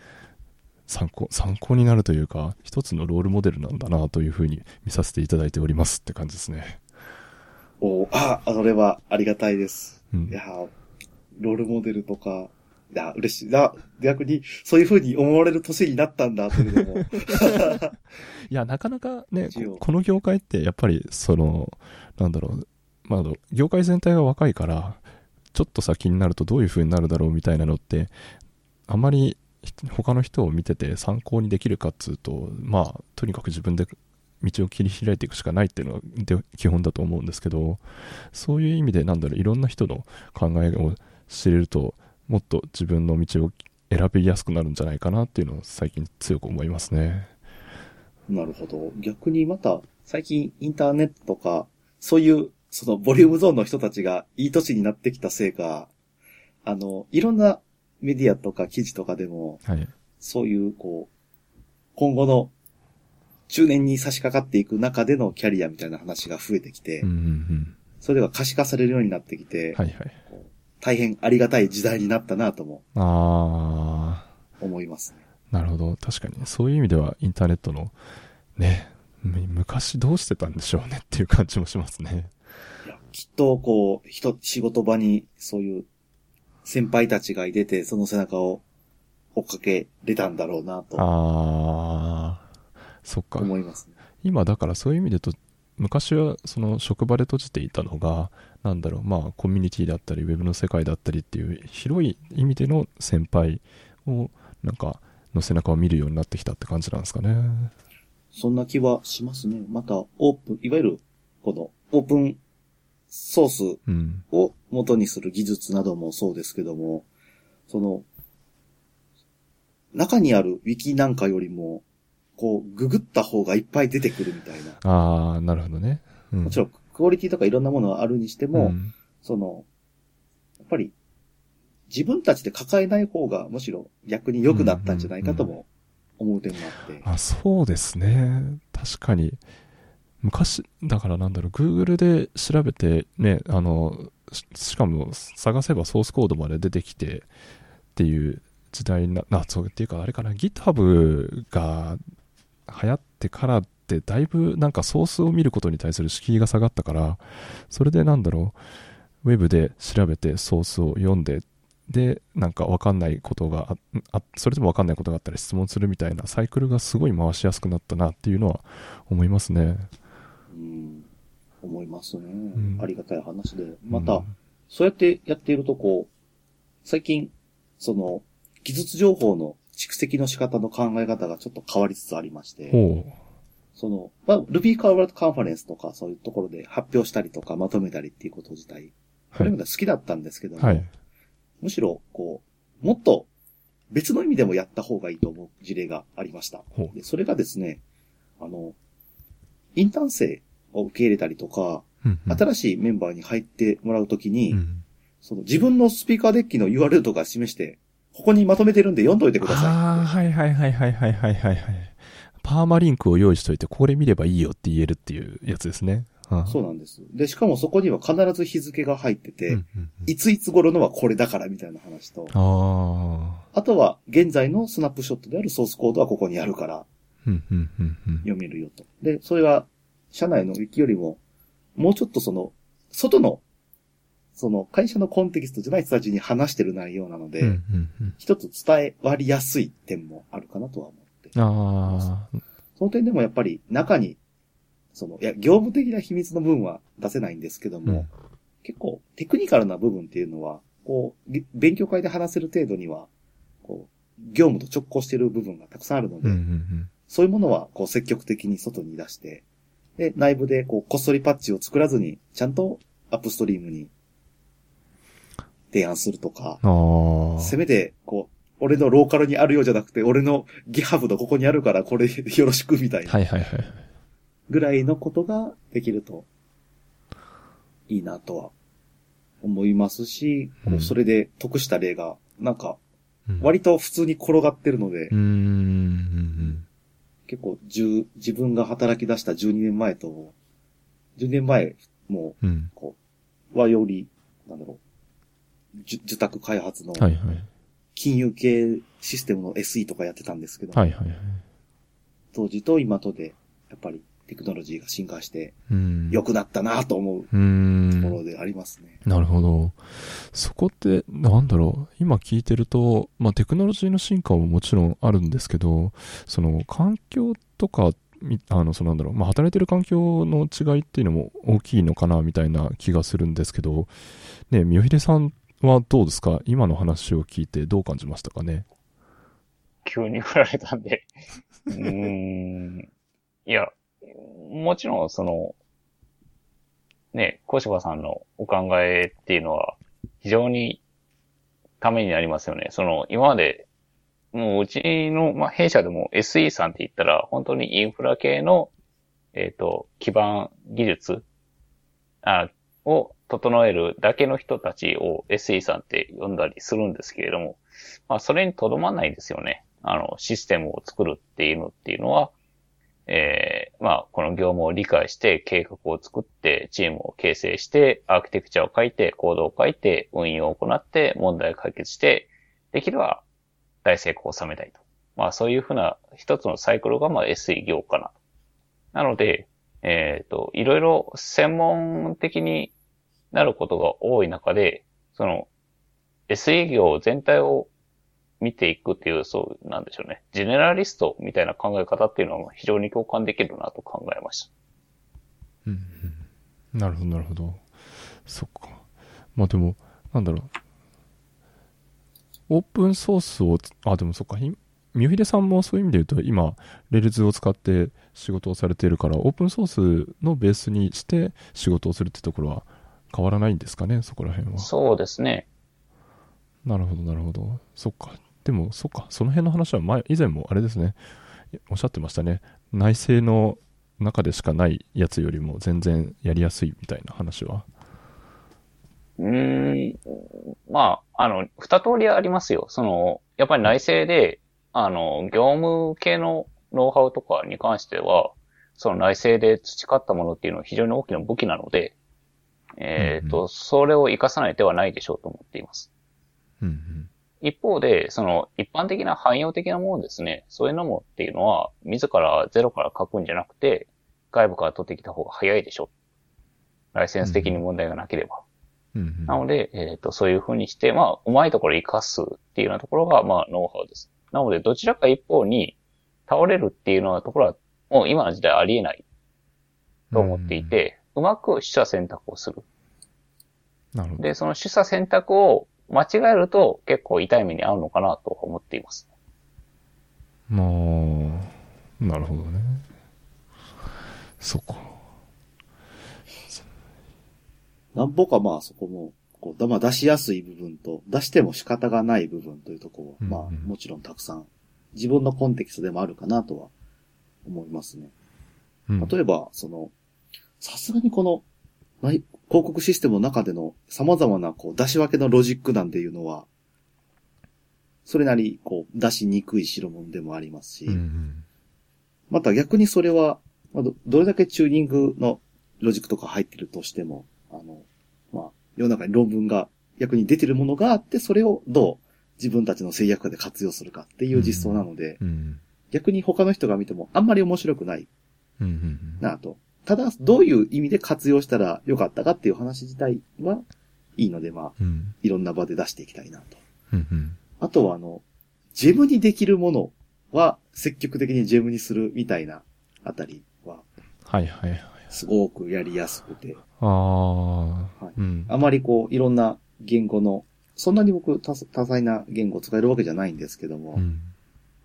参考、参考になるというか、一つのロールモデルなんだなというふうに見させていただいておりますって感じですね。おあ、それはありがたいです。うんい。や、ロールモデルとか、いや、嬉しいな。逆に、そういう風に思われる年になったんだ、というのも。いや、なかなかね、この業界ってやっぱり、その、なんだろう、まあ、業界全体が若いから、ちょっと先になるとどういう風になるだろうみたいなのって、あまり他の人を見てて参考にできるかっつうと、まあ、とにかく自分で道を切り開いていくしかないっていうのが基本だと思うんですけど、そういう意味で、なんだろう、いろんな人の考えを知れると、もっと自分の道を選びやすくなるんじゃないかなっていうのを最近強く思いますね。なるほど。逆にまた、最近インターネットとか、そういう、そのボリュームゾーンの人たちがいい年になってきたせいか、あの、いろんなメディアとか記事とかでも、はい。そういう、こう、今後の中年に差し掛かっていく中でのキャリアみたいな話が増えてきて、うんうんうん。それが可視化されるようになってきて、はいはい。大変ありがたい時代になったなともあ思いますね。ー、なるほど。確かに、そういう意味ではインターネットの、ね、む昔どうしてたんでしょうねっていう感じもしますね。きっと、こう、人、仕事場にそういう先輩たちがいてて、その背中を追っかけれたんだろうなとあー、そっか。思いますね。今だからそういう意味でと昔はその職場で閉じていたのがなんだろうまあコミュニティだったりウェブの世界だったりっていう広い意味での先輩をなんかの背中を見るようになってきたって感じなんですかねそんな気はしますね。また、オープン、いわゆる、この、オープンソースうん。を元にする技術などもそうですけども、その、中にあるウィキなんかよりも、こう、ググった方がいっぱい出てくるみたいな。ああなるほどね、うん、もちろん、クオリティとかいろんなものはあるにしても、うん。その、やっぱり、自分たちで抱えない方がむしろ逆に良くなったんじゃないかとも思う点もあって。あそうですね。確かに昔だからなんだろう Google で調べてねあのしかも探せばソースコードまで出てきてっていう時代ななそうっていうかあれかな GitHub が流行ってからってだいぶなんかソースを見ることに対する敷居が下がったからそれでなんだろうウェブで調べてソースを読んででなんか分かんないことがああそれでも分かんないことがあったら質問するみたいなサイクルがすごい回しやすくなったなっていうのは思いますね。うん、思いますね、んありがたい話で。また、うんそうやってやっているとこう、最近、その、技術情報の蓄積の仕方の考え方がちょっと変わりつつありまして、ほその、まあ、Ruby カーワードカンファレンスとかそういうところで発表したりとかまとめたりっていうこと自体、う。これはい。まで好きだったんですけども、はい。むしろ、こう、もっと別の意味でもやった方がいいと思う事例がありました。で、それがですね、あの、インターン生を受け入れたりとか、うんうん、新しいメンバーに入ってもらうときに、うん、その自分のスピーカーデッキの URL とか示して、ここにまとめてるんで読んどいてください。ああ、はいはいはいはいはいはいはい。パーマリンクを用意しといて、これ見ればいいよって言えるっていうやつですね。あそうなんです。で、しかもそこには必ず日付が入ってて、いついつ頃のはこれだからみたいな話と、あとは現在のスナップショットであるソースコードはここにあるから、読めるよと。で、それは社内のウィキよりも、もうちょっとその、外の、その会社のコンテキストじゃない人たちに話してる内容なので、うんうんうん一つ伝え割りやすい点もあるかなとは思って。ああ。その点でもやっぱり中に、その、いや、業務的な秘密の部分は出せないんですけども、うん結構テクニカルな部分っていうのは、こう、げ勉強会で話せる程度には、こう、業務と直行している部分がたくさんあるので、うんうんそういうものは、こう、積極的に外に出して、で、内部で、こう、こっそりパッチを作らずに、ちゃんとアップストリームに提案するとか。せめて、こう、俺のローカルにあるようじゃなくて、俺の GitHub のここにあるから、これよろしくみたいな。はいはいはい。ぐらいのことができると、いいなとは思いますし、こうんうそれで得した例が、なんか、うん割と普通に転がってるので、うん結構10、自分が働き出した12年前と、10年前も、うん。うん。こう、はより、なんだろう、受託開発のはいはい。金融系システムの SE とかやってたんですけど、はいはいはい。当時と今とで、やっぱりテクノロジーが進化してうん。良くなったなと思う。ところでありますね。なるほど。そこって、なんだろう。今聞いてると、まあテクノロジーの進化ももちろんあるんですけど、その環境とか、みあの、そのなんだろう。まあ働いてる環境の違いっていうのも大きいのかな、みたいな気がするんですけど、ね、みよひでさんはどうですか？今の話を聞いてどう感じましたかね？急に振られたんで。うーん。いや、もちろん、その、ね、小柴さんのお考えっていうのは、非常にためになりますよね。その、今まで、もううちの、まあ、弊社でも SE さんって言ったら、本当にインフラ系の、えっ、と、基盤技術あを整えるだけの人たちを SE さんって呼んだりするんですけれども、まあ、それにとどまんないですよね。あの、システムを作るっていうのっていうのは、えー、まあ、この業務を理解して計画を作ってチームを形成してアーキテクチャを書いてコードを書いて運用を行って問題を解決してできれば大成功を収めたいと。まあそういうふうな一つのサイクルがまあ SE 業かな。なので、えっ、と、いろいろ専門的になることが多い中で、その SE 業全体を見ていくっていう、そうなんでしょうね。ジェネラリストみたいな考え方っていうのは非常に共感できるなと考えました。うんうん、なるほど、なるほど。そっか。まあでも、なんだろう。オープンソースを、あ、でもそっか。三秀さんもそういう意味で言うと、今、 Rails を使って仕事をされているから、オープンソースのベースにして仕事をするってところは変わらないんですかね、そこら辺は。そうですね。なるほど、なるほど。そっか。でも、そっか。その辺の話は前、以前もあれですね。おっしゃってましたね。内政の中でしかないやつよりも全然やりやすいみたいな話は。うーん。まあ、あの、二通りありますよ。その、やっぱり内政で、あの、業務系のノウハウとかに関しては、その内政で培ったものっていうのは非常に大きな武器なので、えっ、ー、と、うんうん、それを活かさない手はないでしょうと思っています。うんうん一方で、その一般的な汎用的なものですね、そういうのもっていうのは、自らゼロから書くんじゃなくて、外部から取ってきた方が早いでしょ。ライセンス的に問題がなければ。うんうん、なので、えっ、ー、と、そういう風にして、まあ、うまいところ活かすっていうようなところが、まあ、ノウハウです。なので、どちらか一方に倒れるっていうようなところは、もう今の時代ありえないと思っていて、うん、うまく取捨選択をする。なるほど。で、その取捨選択を間違えると結構痛い目に遭うのかなと思っています。まあ、なるほどね。そっか。なんぼかまあそこも、こう、まあ出しやすい部分と、出しても仕方がない部分というところは、まあもちろんたくさん、自分のコンテキストでもあるかなとは思いますね。うん、例えば、その、さすがにこの、広告システムの中での様々なこう出し分けのロジックなんていうのは、それなりこう出しにくい代物でもありますし、うんうん、また逆にそれは、どれだけチューニングのロジックとか入ってるとしても、あの、まあ、世の中に論文が逆に出てるものがあって、それをどう自分たちの制約下で活用するかっていう実装なので、うんうん、逆に他の人が見てもあんまり面白くないなとただ、どういう意味で活用したらよかったかっていう話自体はいいので、まあ、うん、いろんな場で出していきたいなと。うんうん、あとは、あの、ジェムにできるものは積極的にジェムにするみたいなあたりは、はいはいはい。すごくやりやすくて。ああ、はいうん、あまりこう、いろんな言語の、そんなに僕多彩な言語を使えるわけじゃないんですけども、うん、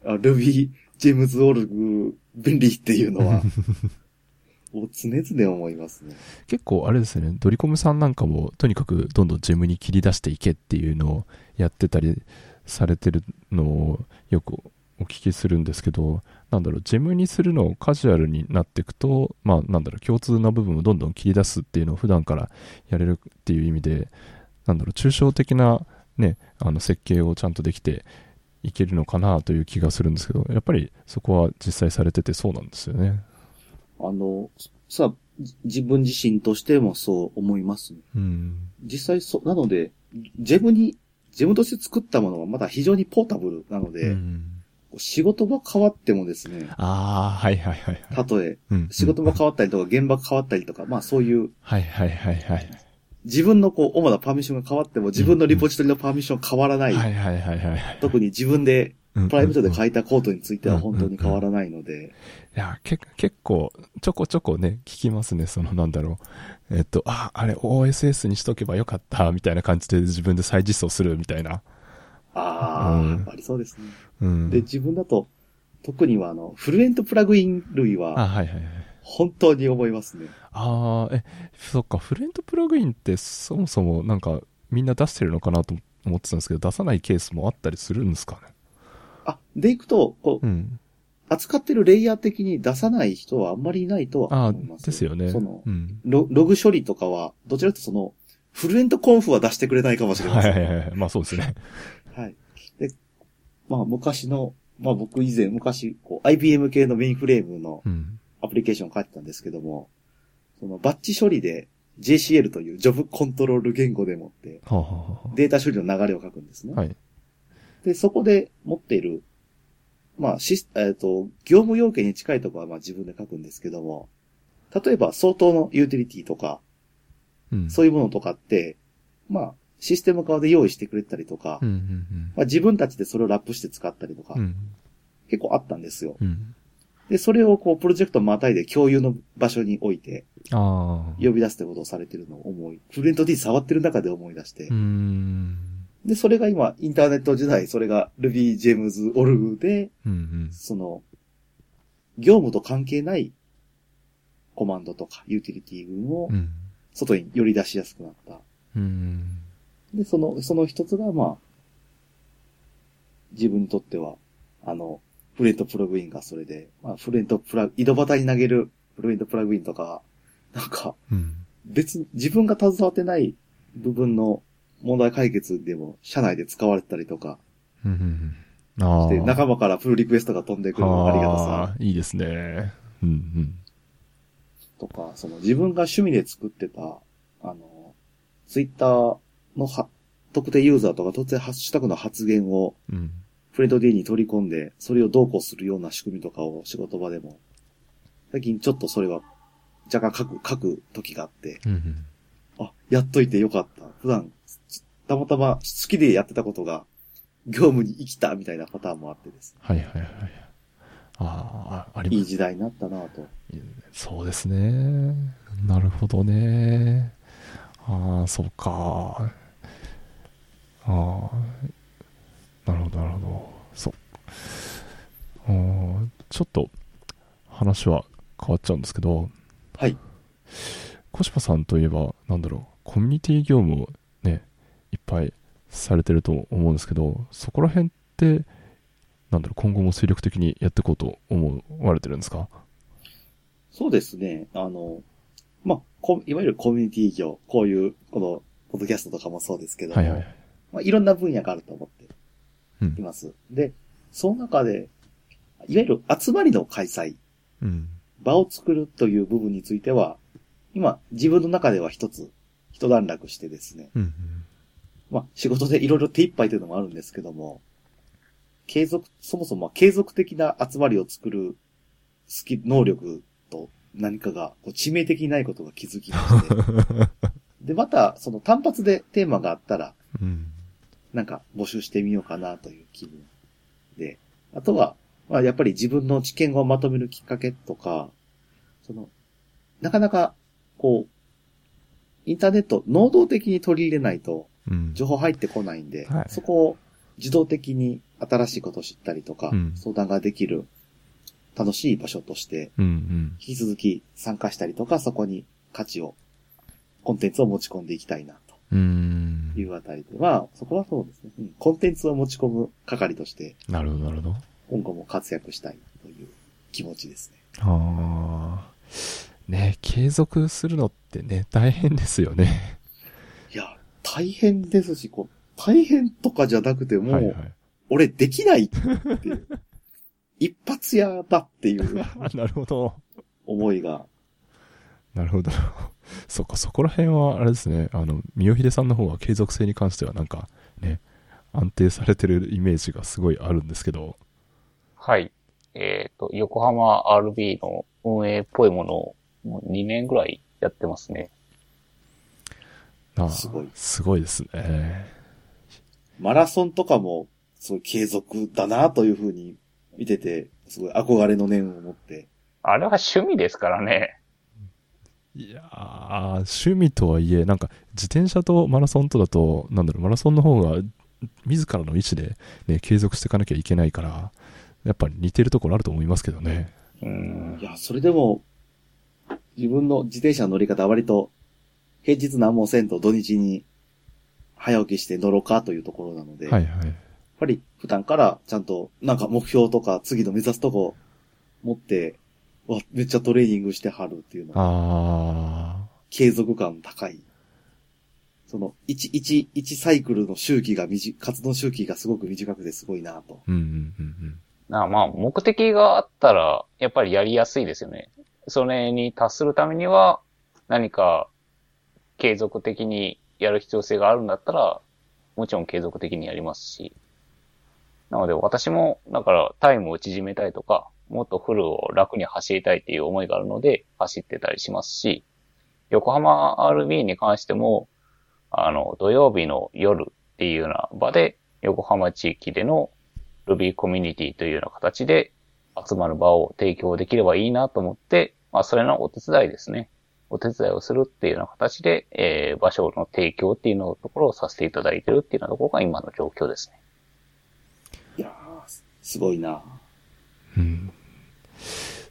Ruby、ジェムズオルグ、便利っていうのは、を常々思いますね。結構あれですね、ドリコムさんなんかもとにかくどんどんジェムに切り出していけっていうのをやってたりされてるのをよくお聞きするんですけど、なんだろう、ジェムにするのをカジュアルになっていくと、まあなんだろう、共通な部分をどんどん切り出すっていうのを普段からやれるっていう意味で、なんだろう、抽象的なね、あの設計をちゃんとできていけるのかなという気がするんですけど、やっぱりそこは実際されててそうなんですよね。あの、さ、自分自身としてもそう思いますね。うん、実際そう、なので、ジェムに、ジェムとして作ったものはまだ非常にポータブルなので、うん、仕事が変わってもですね。ああ、はいはいはい、たとえ、仕事が変わったりとか、現場が変わったりとか、まあそういう。はいはいはいはい。自分のこう、主なパーミッションが変わっても、自分のリポジトリのパーミッション変わらない。はいはいはいはい。特に自分でプライベートで書いたコードについては本当に変わらないので。いや、け、結構、ちょこちょこね、聞きますね、そのなんだろう。えっと、あ、あれ OSS にしとけばよかった、みたいな感じで自分で再実装するみたいな。ああ、うん、ありそうですね。うん、で、自分だと、特にはあの、フルエントプラグイン類は、あ、はいはいはい。本当に思いますね。ああ、え、そっか、フルエントプラグインってそもそもなんかみんな出してるのかなと思ってたんですけど、出さないケースもあったりするんですかね？あ、でいくと、こう、うん。扱ってるレイヤー的に出さない人はあんまりいないとは思います。ですよね。そのう、ん。ロログ処理とかは、どちらかというとその、フルエントコンフは出してくれないかもしれまはいせん。はいはいはい。まあそうですね。はい。で、まあ昔の、まあ僕以前、昔、こう、IBM 系のメインフレームのうん。アプリケーションを書いてたんですけども、そのバッチ処理で JCL というジョブコントロール言語でもって、データ処理の流れを書くんですね。あ、はい。で、そこで持っている、まあ、シス、えっ、と、業務要件に近いところはまあ自分で書くんですけども、例えば相当のユーティリティとか、うん。そういうものとかって、まあ、システム側で用意してくれたりとか、うんうんまあ、自分たちでそれをラップして使ったりとか、うん。うん。結構あったんですよ。うん。で、それをこう、プロジェクトまたいで共有の場所に置いて。呼び出すってことをされてるのを思い、フレント D 触ってる中で思い出して。で、それが今、インターネット時代、それが Ruby Gems Org で、うんうん。その、業務と関係ないコマンドとかユーティリティ群をうん。外に寄り出しやすくなった。うん。で、その、その一つが、まあ、自分にとっては、あの、フレントプラグインがそれで、まあ、フレントプラグ、井戸端に投げるフレントプラグインとか、なんか、うん。別、自分が携わってない部分の問題解決でも、社内で使われてたりとかうんうんうん。ああ。して、仲間からプルリクエストが飛んでくるのがありがたさいいですね。うんうん。とか、その自分が趣味で作ってた、あの、ツイッターのは、特定ユーザーとか特定ハッシュタグの発言をうん。フレンド D に取り込んで、それをどうこうするような仕組みとかを仕事場でも、最近ちょっとそれは若干書く、書く時があって、うんうん。あ、やっといてよかった。普段、たまたま好きでやってたことが、業務に生きたみたいなパターンもあってです。はいはいはい。ああ、ありいいます。時代になったなと。そうですね。なるほどね。ああ、そうか。ああ、なるほど、なるほど。そう。あーちょっと話は変わっちゃうんですけど、はい。小柴さんといえば、なんだろう、コミュニティ業務をね、いっぱいされてると思うんですけど、そこら辺って、なんだろう、今後も精力的にやっていこうと思われてるんですか？そうですね。あの、まあ、こいわゆるコミュニティ業、こういう、この、ポッドキャストとかもそうですけども、はいはいはい。まあ、いろんな分野があると思ってうんい。ます。で、その中で、いわゆる集まりの開催、うん。場を作るという部分については、今、自分の中では一つ、一段落してですね、うん。まあ、仕事でいろいろ手一杯というのもあるんですけども、継続、そもそも継続的な集まりを作るスキ能力と何かがこう致命的にないことが気づきまして、で、また、その単発でテーマがあったら、うん。なんか募集してみようかなという気分で、あとは、まあ、やっぱり自分の知見をまとめるきっかけとか、その、なかなか、こう、インターネット、能動的に取り入れないと、うん。情報入ってこないんで、はいそこを自動的に新しいことを知ったりとか、うん相談ができる楽しい場所として。引き続き参加したりとか、そこに価値を、コンテンツを持ち込んでいきたいな、うんというあたりで、まあ、そこはそうですね、うんコンテンツを持ち込む係として、なるほど、なるほど。今後も活躍したいという気持ちですね。ああ。ね、継続するのってね、大変ですよね。大変ですし、こう、大変とかじゃなくてもう、はいはい。俺できないっていう、一発屋だっていうあ なるほど。思いがなるほど。そっか、そこら辺は、あれですね、あの、三尾秀さんの方は継続性に関してはなんか、ね、安定されてるイメージがすごいあるんですけど、はい。えっ、と、横浜 RB の運営っぽいものをもう2年ぐらいやってますね。すごいすごいですね。マラソンとかも、すごい継続だなというふうに見てて、すごい憧れの念を持って。あれは趣味ですからね。いやー、趣味とはいえ、なんか、自転車とマラソンとだと、なんだろう、マラソンの方が、自らの意思で、ね、継続していかなきゃいけないから、やっぱり似てるところあると思いますけどね。うんい。や、それでも、自分の自転車の乗り方は割と、平日何もせんと土日に早起きして乗ろうかというところなので、はいはい。ぱり普段からちゃんとなんか目標とか次の目指すとこ持って、わ、めっちゃトレーニングしてはるっていうのがあ継続感高い。その、1、1、1サイクルの周期が短、活動周期がすごく短くてすごいなと。ー。うんうんうんなまあ、目的があったら、やっぱりやりやすいですよね。それに達するためには、何か継続的にやる必要性があるんだったら、もちろん継続的にやりますし。なので私も、だからタイムを縮めたいとか、もっとフルを楽に走りたいっていう思いがあるので、走ってたりしますし、横浜 RB に関しても、あの、土曜日の夜っていうような場で、横浜地域での Ruby コミュニティというような形で集まる場を提供できればいいなと思って、まあ、それのお手伝いですね。お手伝いをするっていうような形で、えー、場所の提供っていうのところをさせていただいてるっていうようなところが今の状況ですね。いやー、すごいな。うん。うん。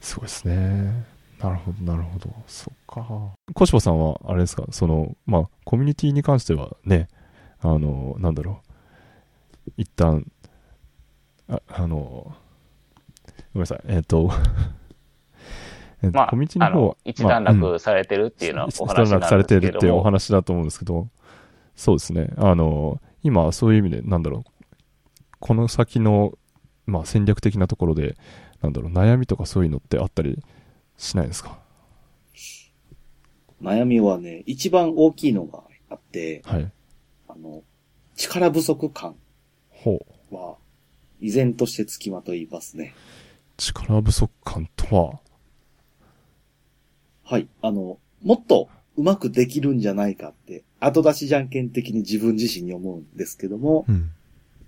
すごいですね。なるほど、なるほど。そっか。小柴さんは、あれですか、その、まあ、コミュニティに関してはね、あの、なんだろう。一旦、ああの、ごめんなさい、えっ、と、えっとまあ、コミュニティあのの方は、、一段落されてるっていうのはお一話なん段落されてですけども、るっていうお話だと思うんですけど、そうですね。あの、今、そういう意味で、なんだろう、この先の、まあ、戦略的なところで、なんだろう、悩みとかそういうのってあったりしないですか？悩みはね、一番大きいのがあって、はい。あの、力不足感ほう。は、依然として付きまといますね。力不足感とは、はい。あの、もっとうまくできるんじゃないかって、後出しじゃんけん的に自分自身に思うんですけども、うん。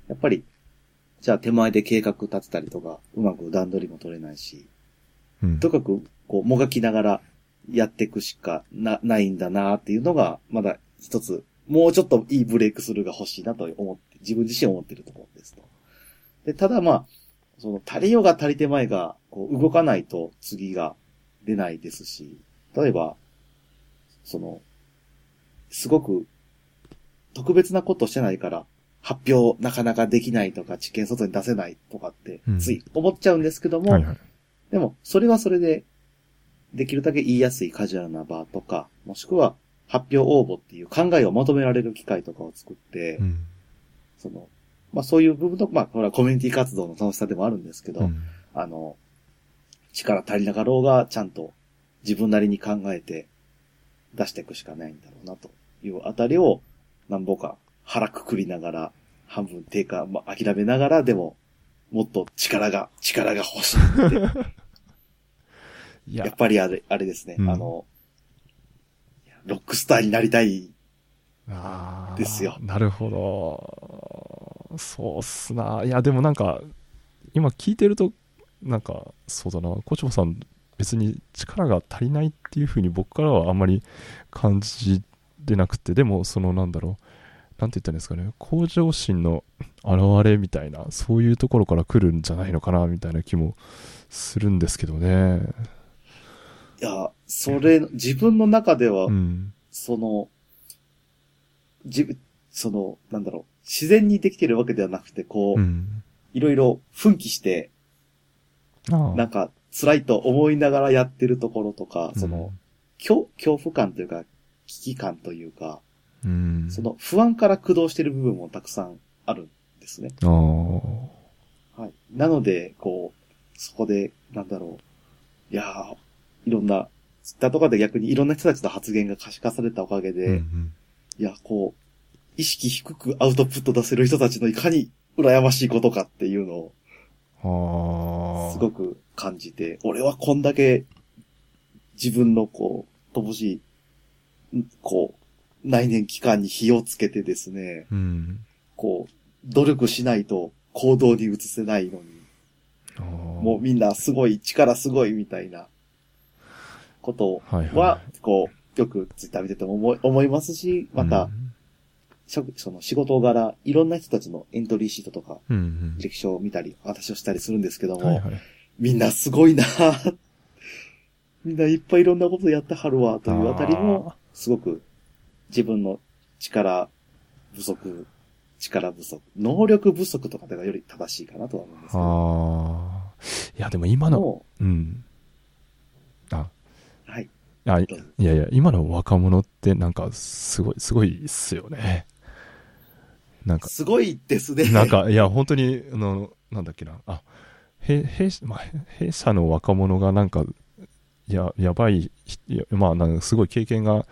やっぱり、じゃあ手前で計画立てたりとか、うまく段取りも取れないし、うん。とかく、こう、もがきながらやっていくしかな、ないんだなっていうのが、まだ一つ、もうちょっといいブレイクスルーが欲しいなと思って、自分自身思ってるところですと。で、ただまあ、その、足りようが足りてまいが、こう、動かないと次が出ないですし、例えば、その、すごく、特別なことしてないから、発表なかなかできないとか、知見外に出せないとかってうん、つい思っちゃうんですけども、はいはい。でも、それはそれで、できるだけ言いやすいカジュアルな場とか、もしくは発表応募っていう考えを求められる機会とかを作って、うん。その、まあそういう部分と、まあこれはコミュニティ活動の楽しさでもあるんですけど、うんあの、力足りなかろうがちゃんと自分なりに考えて出していくしかないんだろうなというあたりを、なんぼか腹くくりながら、半分低下、まあ諦めながら、でも、もっと力が、力が欲しいって いややっ、ぱりあれ、あれですね。うんあの、ロックスターになりたい。ですよなるほど。そうっすな。いや、でもなんか、今聞いてると、なんか、そうだな、小島さん、別に力が足りないっていうふうに僕からはあんまり感じてなくて、でも、そのなんだろう、なんて言ったんですかね、向上心の現れみたいな、そういうところから来るんじゃないのかな、みたいな気もするんですけどね。いや、それ、自分の中では、うん。その、自分、その、なんだろう、自然にできてるわけではなくて、こう、うん。いろいろ奮起して、なんか、辛いと思いながらやってるところとか、その、恐、恐怖感というか、危機感というか、うん、その不安から駆動してる部分もたくさんあるんですね。はい。なので、こう、そこで、なんだろう。いやー、いろんな、ツイッターとかで逆にいろんな人たちの発言が可視化されたおかげで、うんうんいや、こう、意識低くアウトプット出せる人たちのいかに羨ましいことかっていうのを。すごく感じて、俺はこんだけ自分のこう、乏しい、んこう、内燃期間に火をつけてですね、うん。こう、努力しないと行動に移せないのに、もうみんなすごい、力すごいみたいなことはいはいは、こう、よくツイッター見てても思い思いますし、また、うん。職その仕事柄、いろんな人たちのエントリーシートとか、うん履歴書を見たり、私をしたりするんですけども、うん。はいはい。みんなすごいなみんないっぱいいろんなことやってはるわ、というあたりも、すごく自分の力不足、力不足、能力不足とかではより正しいかなとは思うんですけど。ああ。いや、でも今の、もうん。あ、うはい。あいやいや、今の若者ってなんか、すごい、すごいっすよね。なんか、すごいですね。なんか、いや、本当に、あの、なんだっけな、あ、へ弊社、まあ、弊社の若者がなんか、や、やばい、いやまあ、なんかすごい経験が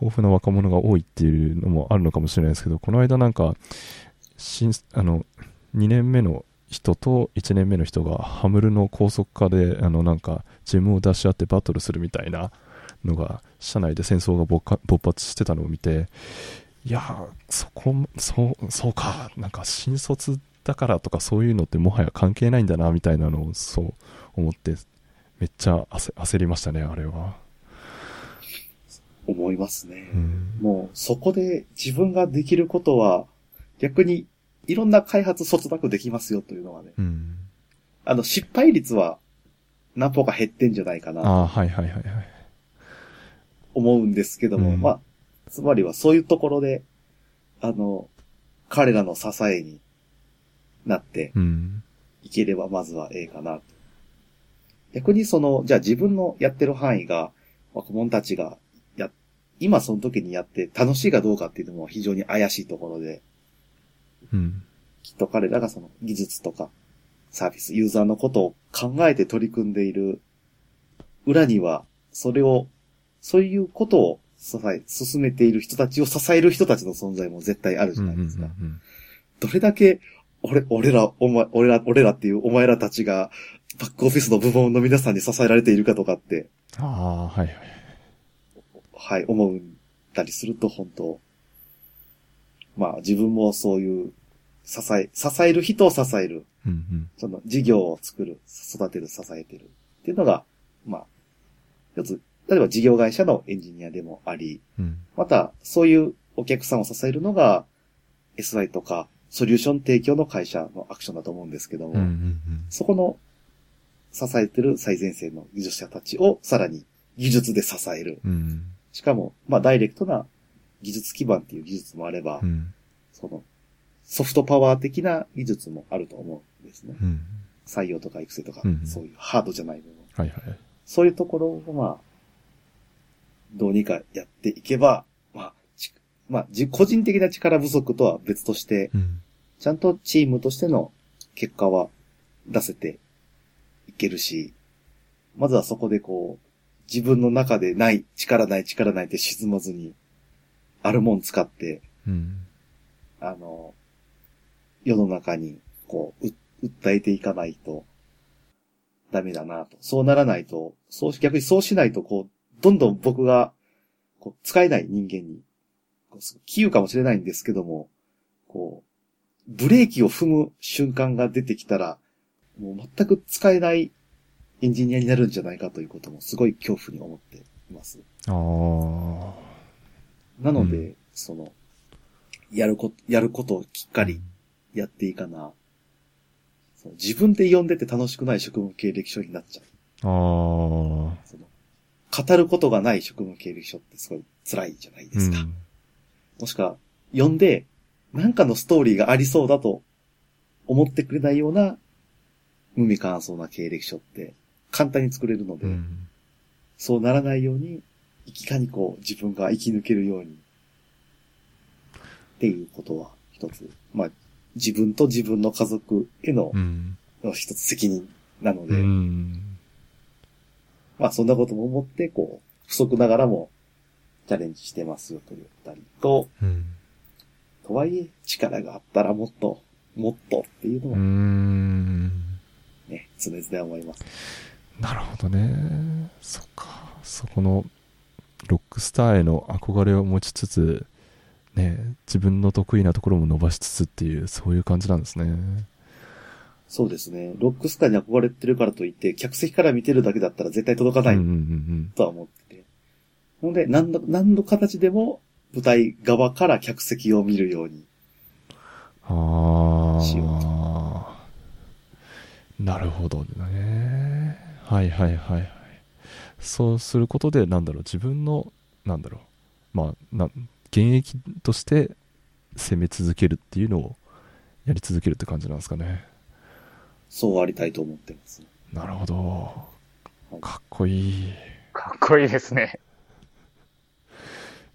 豊富な若者が多いっていうのもあるのかもしれないですけど、この間なんか、新、あの、2年目の人と1年目の人がハムルの高速化で、あの、なんか、ジムを出し合ってバトルするみたいなのが、社内で戦争が勃発してたのを見て、いやー、そこ、そう、そうか、なんか新卒だからとかそういうのってもはや関係ないんだな、みたいなのをそう思って、めっちゃ焦焦りましたね、あれは。思いますね。うん。もう、そこで自分ができることは、逆に、いろんな開発そつなくできますよというのはね、うん。あの、失敗率は、何歩か減ってんじゃないかな、あ、はいはいはいはい。思うんですけども、うんまあ、つまりはそういうところで、あの、彼らの支えになってうん。いければまずはええかなと。逆にその、じゃあ自分のやってる範囲が、若者たちがや、今その時にやって楽しいかどうかっていうのも非常に怪しいところで、うん。きっと彼らがその技術とかサービス、ユーザーのことを考えて取り組んでいる裏には、それを、そういうことを支え、進めている人たちを支える人たちの存在も絶対あるじうんうんうゃないですか。んどれだけ、俺、俺ら、お前、俺ら、俺らっていうお前らたちが、バックオフィスの部門の皆さんに支えられているかとかって、ああ、はいはい。はい、思ったりすると本当、まあ自分もそういう、支え、支える人を支える、うんうん。その事業を作る、育てる、支えてるっていうのが、まあ、一つ、例えば事業会社のエンジニアでもあり、うん。また、そういうお客さんを支えるのが、SI とか、ソリューション提供の会社のアクションだと思うんですけども、うんうんそこの支えてる最前線の技術者たちをさらに技術で支える。うん。うん。しかも、まあ、ダイレクトな技術基盤っていう技術もあれば、うん。その、ソフトパワー的な技術もあると思うんですね。うん。採用とか育成とか、うんそういうハードじゃない部分。はいはい。そういうところを、まあ、どうにかやっていけば、まあ、ちまあ、じ個人的な力不足とは別として、うん。ちゃんとチームとしての結果は出せていけるし、まずはそこでこう、自分の中でない、力ない、力ないって沈まずに、あるもん使って、うん。あの、世の中に、こう、う訴えていかないと、ダメだなと。そうならないと、そうし、逆にそうしないと、こう、どんどん僕が、こう、使えない人間に、こうす杞憂かもしれないんですけども、こう、ブレーキを踏む瞬間が出てきたら、もう全く使えないエンジニアになるんじゃないかということもすごい恐怖に思っています。ああ。なので、うその、やること、やることをきっかりやっていかな。自分で読んでて楽しくない職務経歴書になっちゃう。ああ。その語ることがない職務経歴書ってすごい辛いじゃないですか。うんもしくは、読んで、なんかのストーリーがありそうだと思ってくれないような無味乾燥な経歴書って簡単に作れるので、うん。そうならないように、いかにこう自分が生き抜けるように、っていうことは一つ、まあ自分と自分の家族へのうん。一つ責任なのうで、ん。まあそんなことも思って、こう、不足ながらもチャレンジしてますよと言ったりと、うん。とはいえ力があったらもっと、もっとっていうのうはん。ね、常々思います。なるほどね。そっか。そこの、ロックスターへの憧れを持ちつつ、ね、自分の得意なところも伸ばしつつっていう、そういう感じなんですね。そうですね。ロックスターに憧れてるからといって、客席から見てるだけだったら絶対届かないうんうんうんとは思ってて。ので、何の、何の形でも舞台側から客席を見るように。しよあ。なるほどね。はいはいはいはい。そうすることで、なんだろう、自分の、なんだろう、まあ、な現役として攻め続けるっていうのをやり続けるって感じなんですかね。そうありたいと思ってます。なるほど。かっこいい。ねかっこいいですね。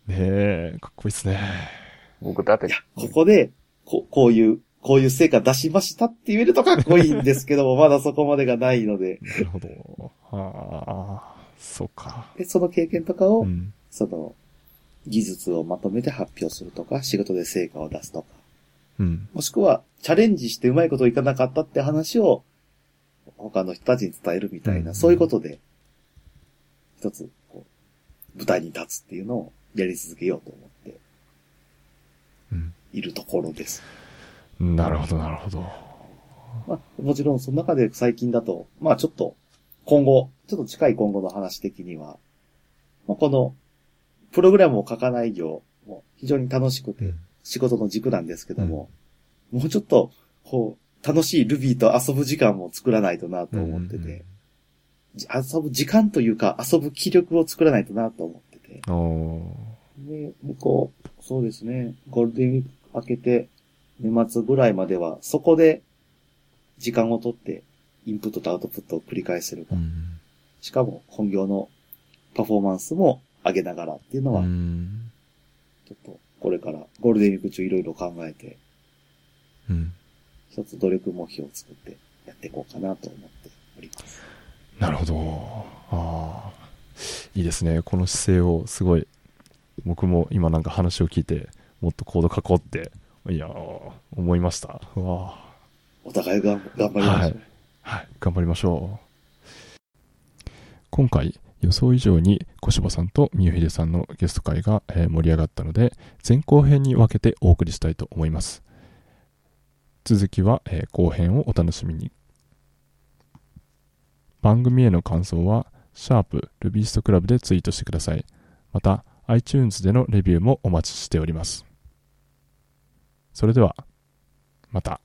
え、かっこいいですね。僕だっていや、ここで、ここういう、こういう成果出しましたって言えるとかっこいいんですけども、まだそこまでがないので、なるほど。ああ、そうか。で、その経験とかを、うん。その、技術をまとめて発表するとか、仕事で成果を出すとか、うん。もしくは、チャレンジしてうまいこといかなかったって話を、他の人たちに伝えるみたいな、うんそういうことで、一つ、こう、舞台に立つっていうのをやり続けようと思ってうん。いるところです。なるほど、なるほど。まあ、もちろんその中で最近だと、まあちょっと、今後、ちょっと近い今後の話的には、まあ、この、プログラムを書かない業も非常に楽しくて、仕事の軸なんですけども、もうちょっと、こう、楽しい Ruby と遊ぶ時間も作らないとなと思ってて、じ遊ぶ時間というか遊ぶ気力を作らないとなと思ってて、で、向こう、そうですね、ゴールデンウィーク明けて、年末ぐらいまでは、そこで、時間をとって、インプットとアウトプットを繰り返せるかー。うん。しかも、本業のパフォーマンスも上げながらっていうのは、うん。ちょっと、これから、ゴールデンウィーク中いろいろ考えて、うん。一つ努力目標を作ってやっていこうかなと思っております。なるほど。ああ。いいですね。この姿勢をすごい、僕も今なんか話を聞いて、もっとコード書こうって、いやー思いました。うわお互いが頑張りましょう。はいはい。頑張りましょう。今回、予想以上に小柴さんと三代秀さんのゲスト会が、盛り上がったので、前後編に分けてお送りしたいと思います。続きは、後編をお楽しみに。番組への感想は、シャープルビーストクラブでツイートしてください。また、iTunes でのレビューもお待ちしております。それでは、また。